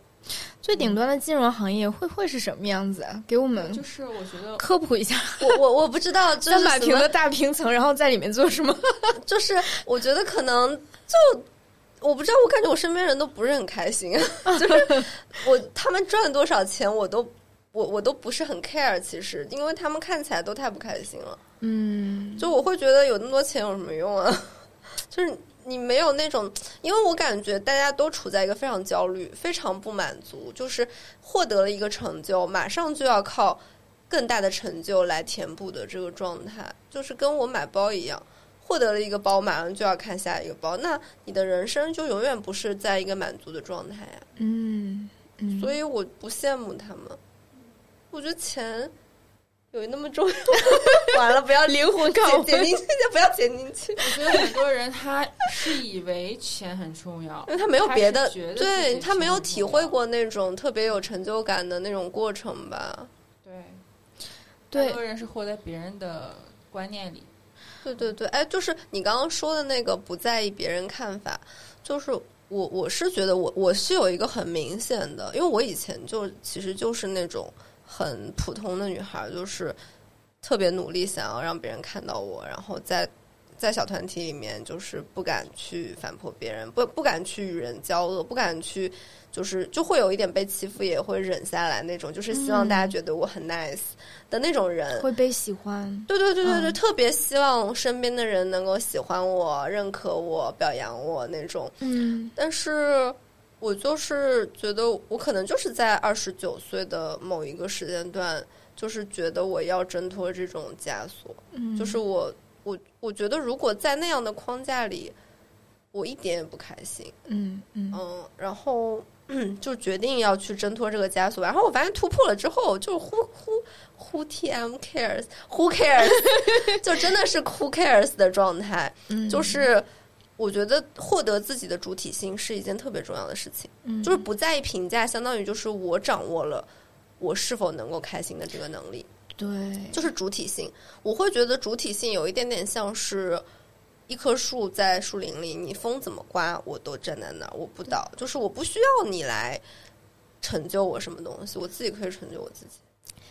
最顶端的金融行业会会是什么样子啊？给我们就是我觉得科普一下。我我我不知道三百平的大平层，然后在里面做什么？就是我觉得可能就。我不知道，我感觉我身边人都不是很开心，就是我他们赚多少钱，我都我我都不是很 care，其实，因为他们看起来都太不开心了。嗯，就我会觉得有那么多钱有什么用啊？就是你没有那种，因为我感觉大家都处在一个非常焦虑、非常不满足，就是获得了一个成就，马上就要靠更大的成就来填补的这个状态，就是跟我买包一样。获得了一个包，马上就要看下一个包，那你的人生就永远不是在一个满足的状态呀。嗯，所以我不羡慕他们。我觉得钱有那么重要？完了，不要 灵魂拷剪进去，不要剪进去。我觉得很多人他是以为钱很重要，因为他没有别的，对他没有体会过那种特别有成就感的那种过程吧。对，对，很多人是活在别人的观念里。对对对，哎，就是你刚刚说的那个不在意别人看法，就是我我是觉得我我是有一个很明显的，因为我以前就其实就是那种很普通的女孩，就是特别努力想要让别人看到我，然后在在小团体里面，就是不敢去反驳别人，不不敢去与人交恶，不敢去，就是就会有一点被欺负，也会忍下来那种，就是希望大家觉得我很 nice 的那种人，会被喜欢。对对对对对，特别希望身边的人能够喜欢我、认可我、表扬我那种。嗯，但是我就是觉得，我可能就是在二十九岁的某一个时间段，就是觉得我要挣脱这种枷锁，嗯就是我。我我觉得，如果在那样的框架里，我一点也不开心。嗯嗯嗯，然后 就决定要去挣脱这个枷锁。然后我发现突破了之后，就 who who who tm cares who cares，就真的是 who cares 的状态。嗯，就是我觉得获得自己的主体性是一件特别重要的事情。嗯就是不在意评价，相当于就是我掌握了我是否能够开心的这个能力。对，就是主体性，我会觉得主体性有一点点像是一棵树在树林里，你风怎么刮我都站在那儿，我不倒，就是我不需要你来成就我什么东西，我自己可以成就我自己。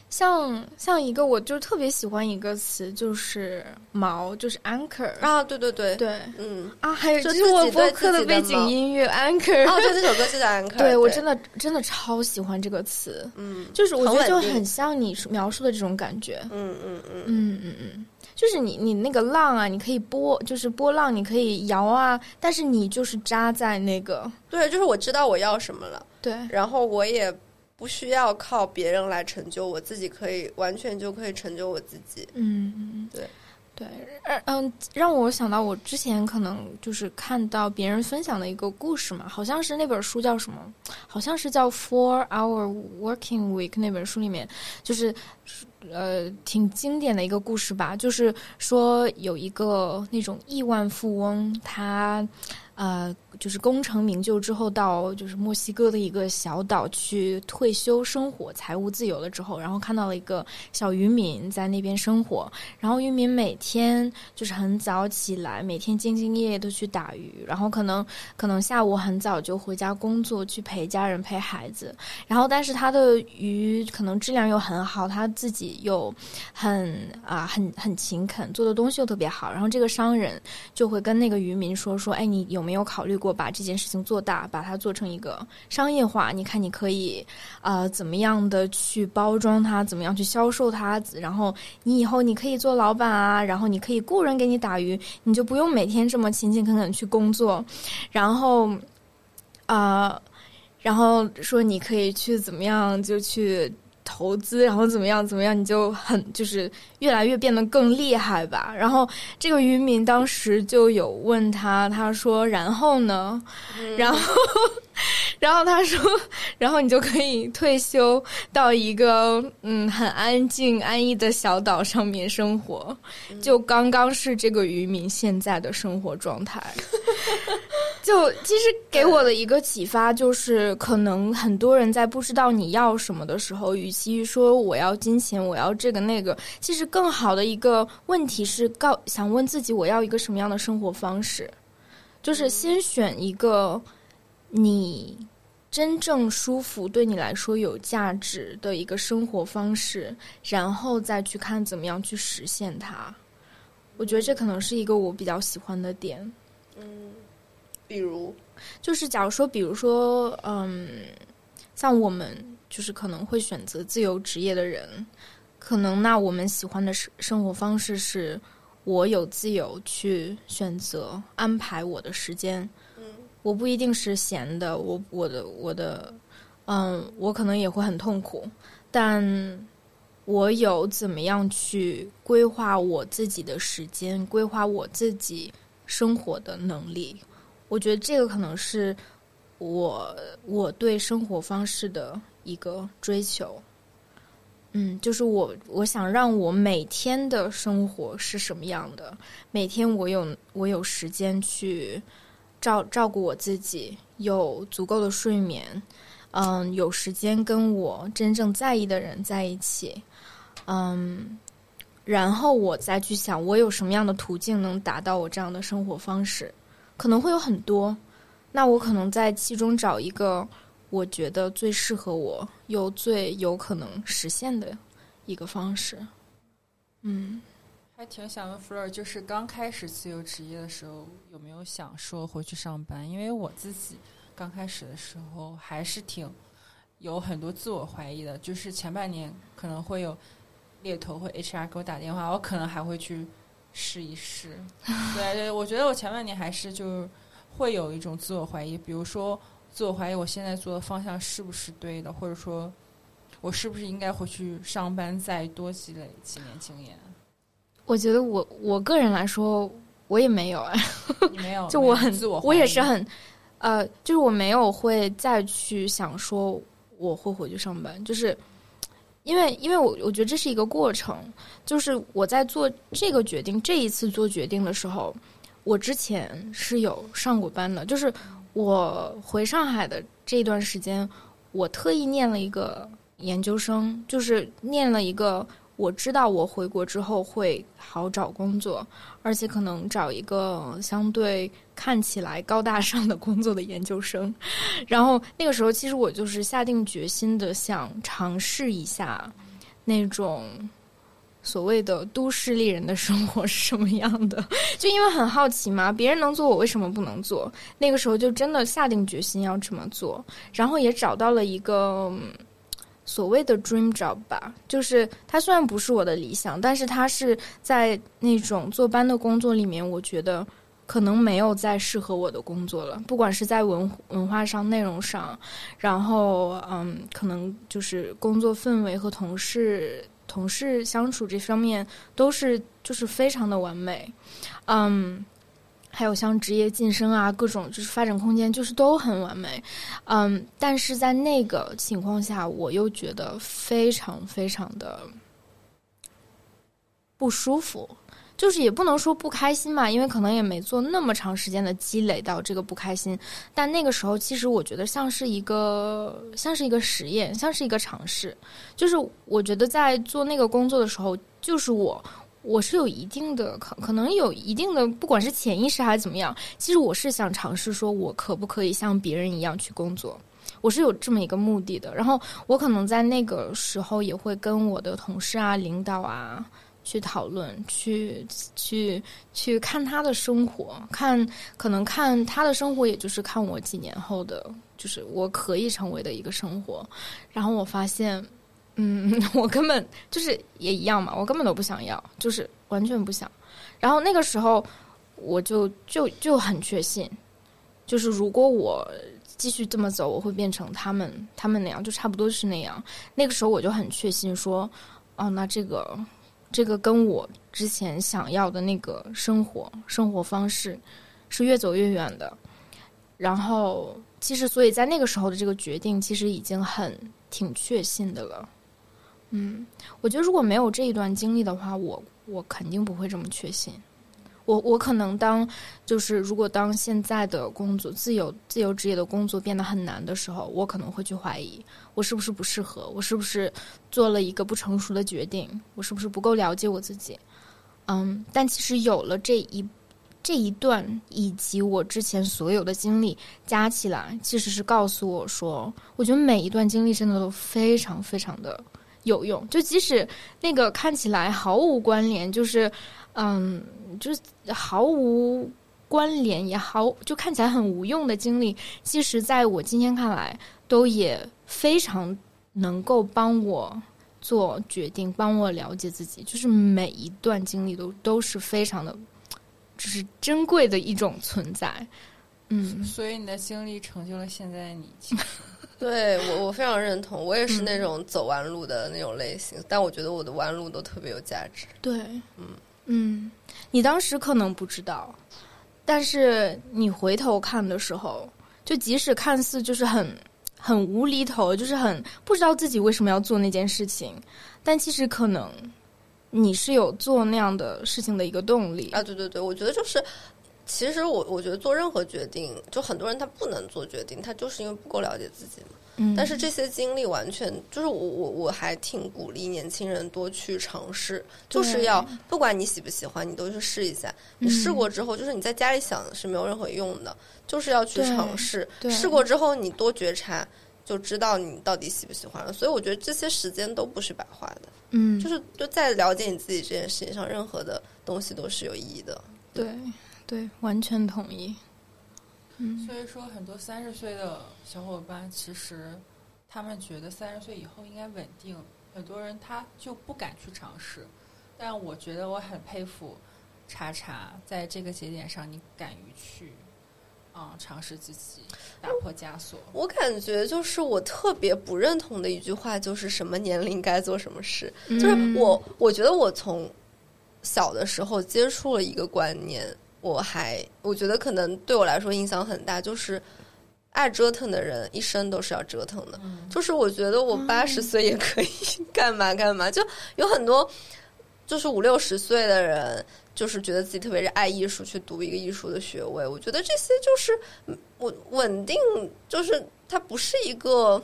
像像一个，我就特别喜欢一个词，就是锚，就是 anchor 啊，对对对，对，嗯。啊，还有就就是我播客的背景音乐 anchor，啊，对，这首歌就叫 Anchor，对我真的真的超喜欢这个词，嗯。就是我觉得就很像你描述的这种感觉，嗯嗯嗯。嗯嗯嗯，就是你你那个浪啊，你可以波，就是波浪，你可以摇啊，但是你就是扎在那个。对，就是我知道我要什么了，对，然后我也不需要靠别人来成就我自己，可以完全就可以成就我自己。嗯嗯。对对，嗯，让我想到我之前可能就是看到别人分享的一个故事嘛，好像是那本书叫什么，好像是叫《Four Hour Working Week》那本书里面，就是呃挺经典的一个故事吧，就是说有一个那种亿万富翁，他呃就是功成名就之后到就是墨西哥的一个小岛去退休生活，财务自由了之后，然后看到了一个小渔民在那边生活，然后渔民每天就是很早起来，每天兢兢业业的去打鱼，然后可能可能下午很早就回家工作，去陪家人陪孩子，然后但是他的鱼可能质量又很好，他自己又很啊很很勤恳，做的东西又特别好，然后这个商人就会跟那个渔民说说，哎，你有没有考虑过把这件事情做大，把它做成一个商业化？你看你可以呃怎么样的去包装它，怎么样去销售它，然后你以后你可以做老板啊，然后你可以雇人给你打鱼，你就不用每天这么勤勤恳恳去工作，然后啊、然后说你可以去怎么样就去。投资，然后怎么样怎么样，你就很就是越来越变得更厉害吧。然后这个渔民当时就有问他，他说：“然后呢？”然后，然后他说：“然后你就可以退休到一个嗯很安静安逸的小岛上面生活，就刚刚是这个渔民现在的生活状态。”就其实给我的一个启发就是，可能很多人在不知道你要什么的时候，与其说我要金钱，我要这个那个，其实更好的一个问题是告想问自己我要一个什么样的生活方式，就是先选一个你真正舒服、对你来说有价值的一个生活方式，然后再去看怎么样去实现它。我觉得这可能是一个我比较喜欢的点。比如，就是假如说，比如说，嗯，像我们就是可能会选择自由职业的人，可能那我们喜欢的生生活方式是，我有自由去选择安排我的时间，嗯我不一定是闲的，我我的我的，嗯，我可能也会很痛苦，但我有怎么样去规划我自己的时间，规划我自己生活的能力。我觉得这个可能是我我对生活方式的一个追求。嗯，就是我我想让我每天的生活是什么样的，每天我有我有时间去照照顾我自己，有足够的睡眠，嗯，有时间跟我真正在意的人在一起，嗯，然后我再去想我有什么样的途径能达到我这样的生活方式。可能会有很多，那我可能在其中找一个我觉得最适合我又最有可能实现的一个方式。嗯，还挺想问 Fleur，就是刚开始自由职业的时候，有没有想说回去上班？因为我自己刚开始的时候还是挺有很多自我怀疑的，就是前半年可能会有猎头或 HR 给我打电话，我可能还会去试一试。对对，我觉得我前半年还是就会有一种自我怀疑，比如说自我怀疑我现在做的方向是不是对的，或者说我是不是应该回去上班再多积累几年经验。我觉得我我个人来说，我也没有啊，没有，就我很自我，我也是很，呃，就是我没有会再去想说我会回去上班，就是因为因为我我觉得这是一个过程，就是我在做这个决定，这一次做决定的时候，我之前是有上过班的，就是我回上海的这段时间，我特意念了一个研究生，就是念了一个。我知道我回国之后会好找工作，而且可能找一个相对看起来高大上的工作的研究生。然后那个时候，其实我就是下定决心的想尝试一下那种所谓的都市丽人的生活是什么样的。就因为很好奇嘛，别人能做，我为什么不能做？那个时候就真的下定决心要这么做，然后也找到了一个。所谓的 dream job 吧，就是它虽然不是我的理想，但是它是在那种坐班的工作里面，我觉得可能没有再适合我的工作了。不管是在文文化上、内容上，然后嗯，可能就是工作氛围和同事同事相处这方面，都是就是非常的完美，嗯。还有像职业晋升啊，各种就是发展空间，就是都很完美，嗯，但是在那个情况下，我又觉得非常非常的不舒服，就是也不能说不开心嘛，因为可能也没做那么长时间的积累到这个不开心，但那个时候其实我觉得像是一个像是一个实验，像是一个尝试，就是我觉得在做那个工作的时候，就是我。我是有一定的可可能有一定的，不管是潜意识还是怎么样，其实我是想尝试说，我可不可以像别人一样去工作？我是有这么一个目的的。然后我可能在那个时候也会跟我的同事啊、领导啊去讨论，去去去看他的生活，看可能看他的生活，也就是看我几年后的，就是我可以成为的一个生活。然后我发现。嗯，我根本就是也一样嘛，我根本都不想要，就是完全不想。然后那个时候，我就就就很确信，就是如果我继续这么走，我会变成他们他们那样，就差不多是那样。那个时候我就很确信说，哦，那这个这个跟我之前想要的那个生活生活方式是越走越远的。然后，其实所以在那个时候的这个决定，其实已经很挺确信的了。嗯，我觉得如果没有这一段经历的话，我我肯定不会这么确信。我我可能当就是如果当现在的工作自由自由职业的工作变得很难的时候，我可能会去怀疑我是不是不适合，我是不是做了一个不成熟的决定，我是不是不够了解我自己。嗯，但其实有了这一这一段以及我之前所有的经历加起来，其实是告诉我说，我觉得每一段经历真的都非常非常的。有用，就即使那个看起来毫无关联，就是，嗯，就是毫无关联也好，就看起来很无用的经历，其实在我今天看来，都也非常能够帮我做决定，帮我了解自己。就是每一段经历都都是非常的，就是珍贵的一种存在。嗯，所以你的经历成就了现在的你。对我，我非常认同。我也是那种走弯路的那种类型，但我觉得我的弯路都特别有价值。对，嗯嗯，你当时可能不知道，但是你回头看的时候，就即使看似就是很很无厘头，就是很不知道自己为什么要做那件事情，但其实可能你是有做那样的事情的一个动力啊！对对对，我觉得就是。其实我我觉得做任何决定，就很多人他不能做决定，他就是因为不够了解自己嘛。嗯。但是这些经历完全就是我我我还挺鼓励年轻人多去尝试，就是要不管你喜不喜欢，你都去试一下。你试过之后，就是你在家里想是没有任何用的，就是要去尝试。试过之后，你多觉察，就知道你到底喜不喜欢了。所以我觉得这些时间都不是白花的。嗯，就是就在了解你自己这件事情上，任何的东西都是有意义的。对对，完全同意。嗯，所以说很多三十岁的小伙伴，其实他们觉得三十岁以后应该稳定，很多人他就不敢去尝试。但我觉得我很佩服查查，在这个节点上，你敢于去。啊，尝试自己打破枷锁。我感觉就是我特别不认同的一句话，就是什么年龄该做什么事。就是我，我觉得我从小的时候接触了一个观念，我还我觉得可能对我来说影响很大，就是爱折腾的人一生都是要折腾的。就是我觉得我八十岁也可以 干嘛干嘛，就有很多就是五六十岁的人。就是觉得自己特别是爱艺术，去读一个艺术的学位。我觉得这些就是稳稳定，就是它不是一个，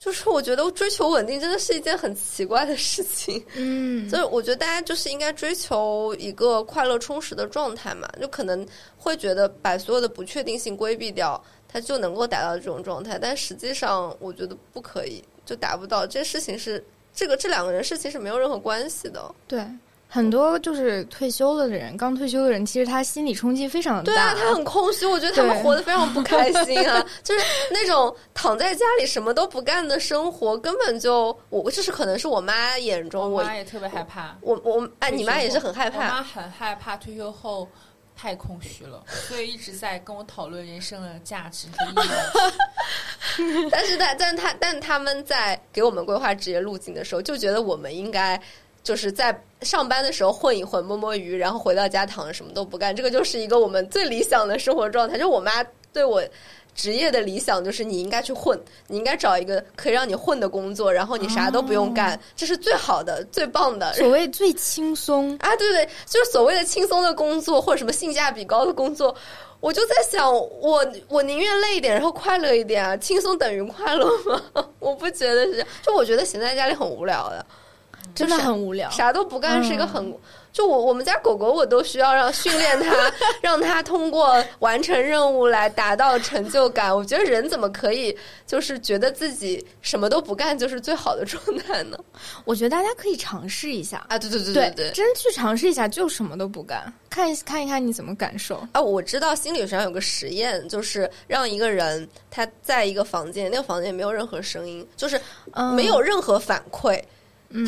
就是我觉得追求稳定真的是一件很奇怪的事情。嗯，所以我觉得大家就是应该追求一个快乐充实的状态嘛。就可能会觉得把所有的不确定性规避掉，它就能够达到这种状态。但实际上，我觉得不可以，就达不到。这事情是这个这两个人事情是没有任何关系的。对。很多就是退休了的人，刚退休的人，其实他心理冲击非常的大。对啊，他很空虚，我觉得他们活得非常不开心啊。就是那种躺在家里什么都不干的生活，根本就我这是可能是我妈眼中，我妈也特别害怕。我我哎，你妈也是很害怕。我妈很害怕退休后太空虚了，所以一直在跟我讨论人生的价值和意义。但是，但但他但他们在给我们规划职业路径的时候，就觉得我们应该。就是在上班的时候混一混摸摸鱼，然后回到家躺着什么都不干，这个就是一个我们最理想的生活状态。就我妈对我职业的理想，就是你应该去混，你应该找一个可以让你混的工作，然后你啥都不用干，这是最好的、最棒的。所谓最轻松 啊，对对，就是所谓的轻松的工作或者什么性价比高的工作。我就在想，我我宁愿累一点，然后快乐一点啊，轻松等于快乐吗？我不觉得是，就我觉得闲在家里很无聊的。真的很无聊，啥都不干是一个很就我我们家狗狗我都需要让训练它，让它通过完成任务来达到成就感。我觉得人怎么可以就是觉得自己什么都不干就是最好的状态呢？我觉得大家可以尝试一下啊！对对对对对，真去尝试一下，就什么都不干，看看一看你怎么感受啊！我知道心理学上有个实验，就是让一个人他在一个房间，那个房间没有任何声音，就是没有任何反馈。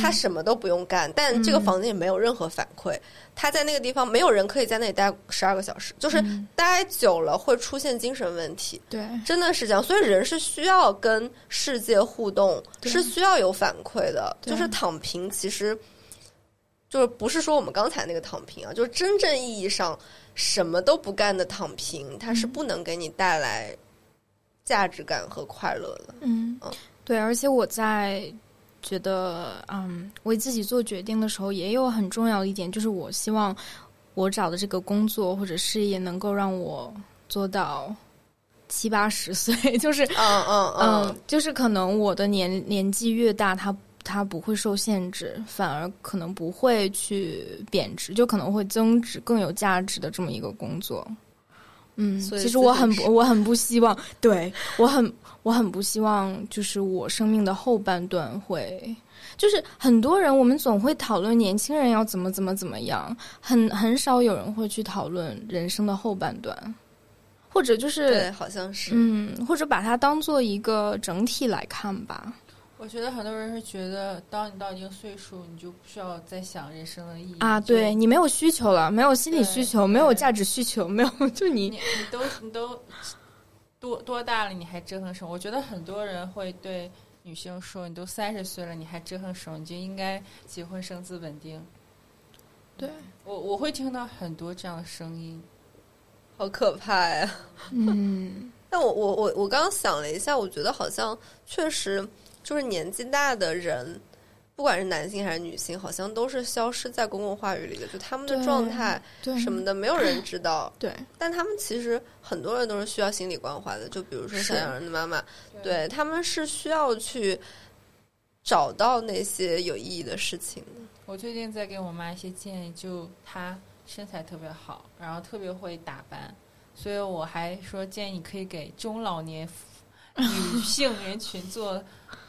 他什么都不用干，但这个房间也没有任何反馈。他在那个地方，没有人可以在那里待十二个小时，就是待久了会出现精神问题。对，真的是这样。所以人是需要跟世界互动，是需要有反馈的。就是躺平，其实就是不是说我们刚才那个躺平啊，就是真正意义上什么都不干的躺平，它是不能给你带来价值感和快乐的。嗯嗯，对，而且我在。觉得嗯，为自己做决定的时候，也有很重要的一点，就是我希望我找的这个工作或者事业能够让我做到七八十岁，就是嗯嗯嗯，就是可能我的年年纪越大，它它不会受限制，反而可能不会去贬值，就可能会增值，更有价值的这么一个工作。嗯，其实我很我很不希望，对我很。我很不希望，就是我生命的后半段会，就是很多人，我们总会讨论年轻人要怎么怎么怎么样，很很少有人会去讨论人生的后半段，或者就是对，好像是，嗯，或者把它当做一个整体来看吧。我觉得很多人是觉得，当你到一定岁数，你就不需要再想人生的意义啊，对你没有需求了，没有心理需求，没有价值需求，没有，就你你都你都。多多大了你还折腾什么？我觉得很多人会对女性说：“你都三十岁了，你还折腾什么？你就应该结婚生子稳定。”对我我会听到很多这样的声音，好可怕呀！嗯，但我我我我刚刚想了一下，我觉得好像确实就是年纪大的人。不管是男性还是女性，好像都是消失在公共话语里的，就他们的状态什么的，没有人知道。对，但他们其实很多人都是需要心理关怀的，就比如说小养人的妈妈，对他们是需要去找到那些有意义的事情的。我最近在给我妈一些建议，就她身材特别好，然后特别会打扮，所以我还说建议可以给中老年。女性人群做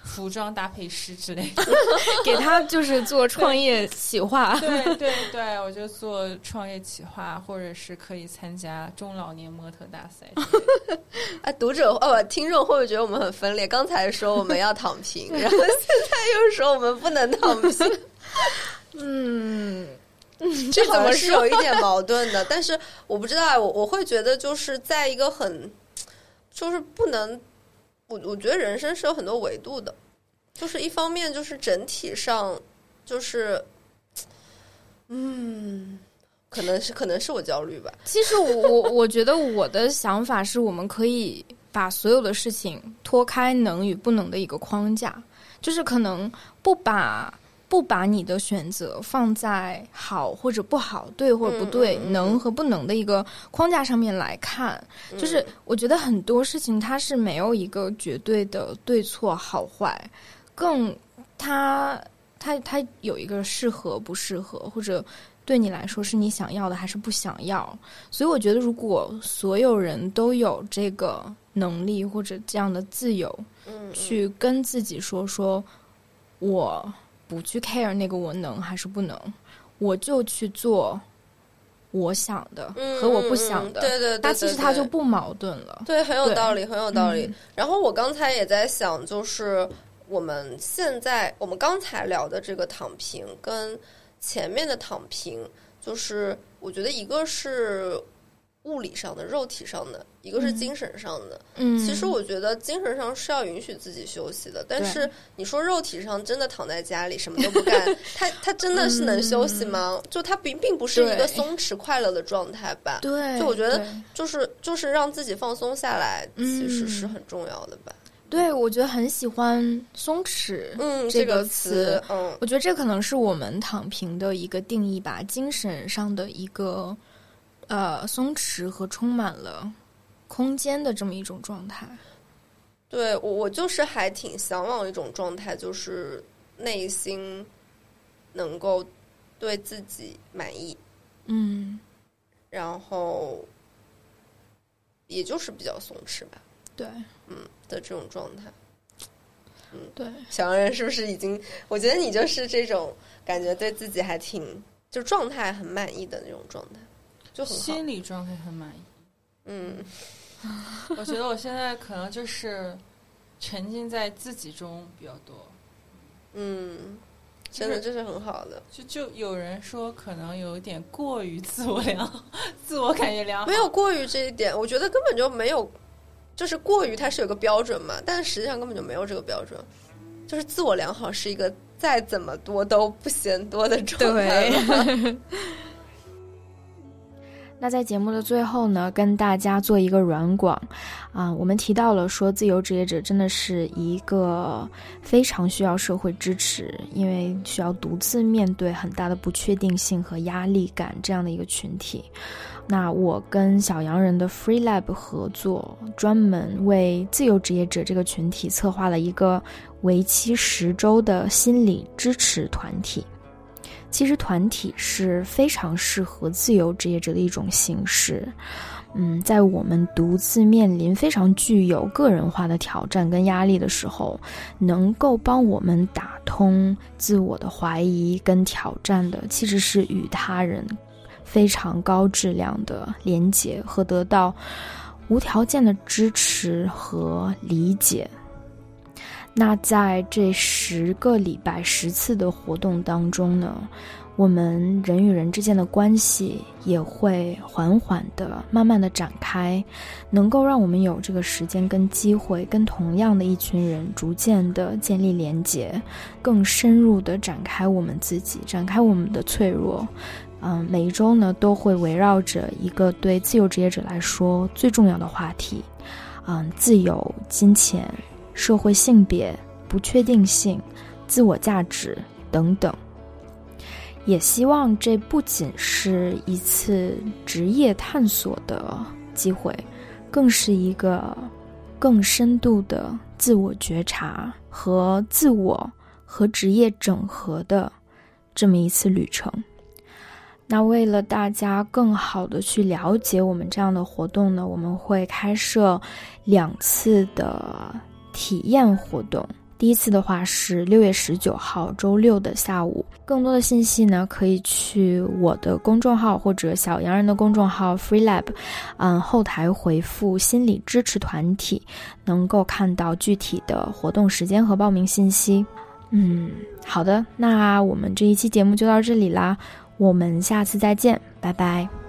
服装搭配师之类的，给他就是做创业企划。对对对，我就做创业企划，或者是可以参加中老年模特大赛。啊，读者哦，听众会不会觉得我们很分裂？刚才说我们要躺平，然后现在又说我们不能躺平。嗯，这怎么是有一点矛盾的？但是我不知道，我我会觉得就是在一个很，就是不能，我我觉得人生是有很多维度的，就是一方面就是整体上就是，嗯，可能是可能是我焦虑吧。其实我我我觉得我的想法是我们可以把所有的事情脱开能与不能的一个框架，就是可能不把。不把你的选择放在好或者不好、对或者不对、能和不能的一个框架上面来看，就是我觉得很多事情它是没有一个绝对的对错好坏，更它它它有一个适合不适合，或者对你来说是你想要的还是不想要。所以我觉得，如果所有人都有这个能力或者这样的自由，去跟自己说说，我。不去 care 那个我能还是不能，我就去做我想的和我不想的，对对，那其实它就不矛盾了。对，很有道理，很有道理。然后我刚才也在想，就是我们现在我们刚才聊的这个躺平，跟前面的躺平，就是我觉得一个是。物理上的、肉体上的，一个是精神上的。嗯，其实我觉得精神上是要允许自己休息的，但是你说肉体上真的躺在家里什么都不干，他他真的是能休息吗？就他并并不是一个松弛快乐的状态吧？对，就我觉得就是就是让自己放松下来，其实是很重要的吧？对，我觉得很喜欢“松弛”嗯这个词，嗯，我觉得这可能是我们躺平的一个定义吧，精神上的一个。呃，松弛和充满了空间的这么一种状态。对我，我就是还挺向往一种状态，就是内心能够对自己满意。嗯，然后也就是比较松弛吧。对，嗯的这种状态。嗯，对，小杨人是不是已经？我觉得你就是这种感觉，对自己还挺就状态很满意的那种状态。就心理状态很满意，嗯，我觉得我现在可能就是沉浸在自己中比较多，嗯，真的这是很好的。就就有人说可能有一点过于自我良，自我感觉良好，没有过于这一点，我觉得根本就没有，就是过于它是有个标准嘛，但实际上根本就没有这个标准，就是自我良好是一个再怎么多都不嫌多的状态。那在节目的最后呢，跟大家做一个软广，啊，我们提到了说，自由职业者真的是一个非常需要社会支持，因为需要独自面对很大的不确定性和压力感这样的一个群体。那我跟小洋人的 Free Lab 合作，专门为自由职业者这个群体策划了一个为期十周的心理支持团体。其实团体是非常适合自由职业者的一种形式，嗯，在我们独自面临非常具有个人化的挑战跟压力的时候，能够帮我们打通自我的怀疑跟挑战的，其实是与他人非常高质量的连接和得到无条件的支持和理解。那在这十个礼拜十次的活动当中呢，我们人与人之间的关系也会缓缓的、慢慢的展开，能够让我们有这个时间跟机会，跟同样的一群人逐渐的建立连接，更深入的展开我们自己，展开我们的脆弱。嗯，每一周呢都会围绕着一个对自由职业者来说最重要的话题，嗯，自由、金钱。社会性别不确定性、自我价值等等，也希望这不仅是一次职业探索的机会，更是一个更深度的自我觉察和自我和职业整合的这么一次旅程。那为了大家更好的去了解我们这样的活动呢，我们会开设两次的体验活动。第一次的话是六月十九号周六的下午。更多的信息呢，可以去我的公众号或者小洋人的公众号 Free Lab，嗯，后台回复“心理支持团体”，能够看到具体的活动时间和报名信息。嗯，好的，那我们这一期节目就到这里啦，我们下次再见，拜拜。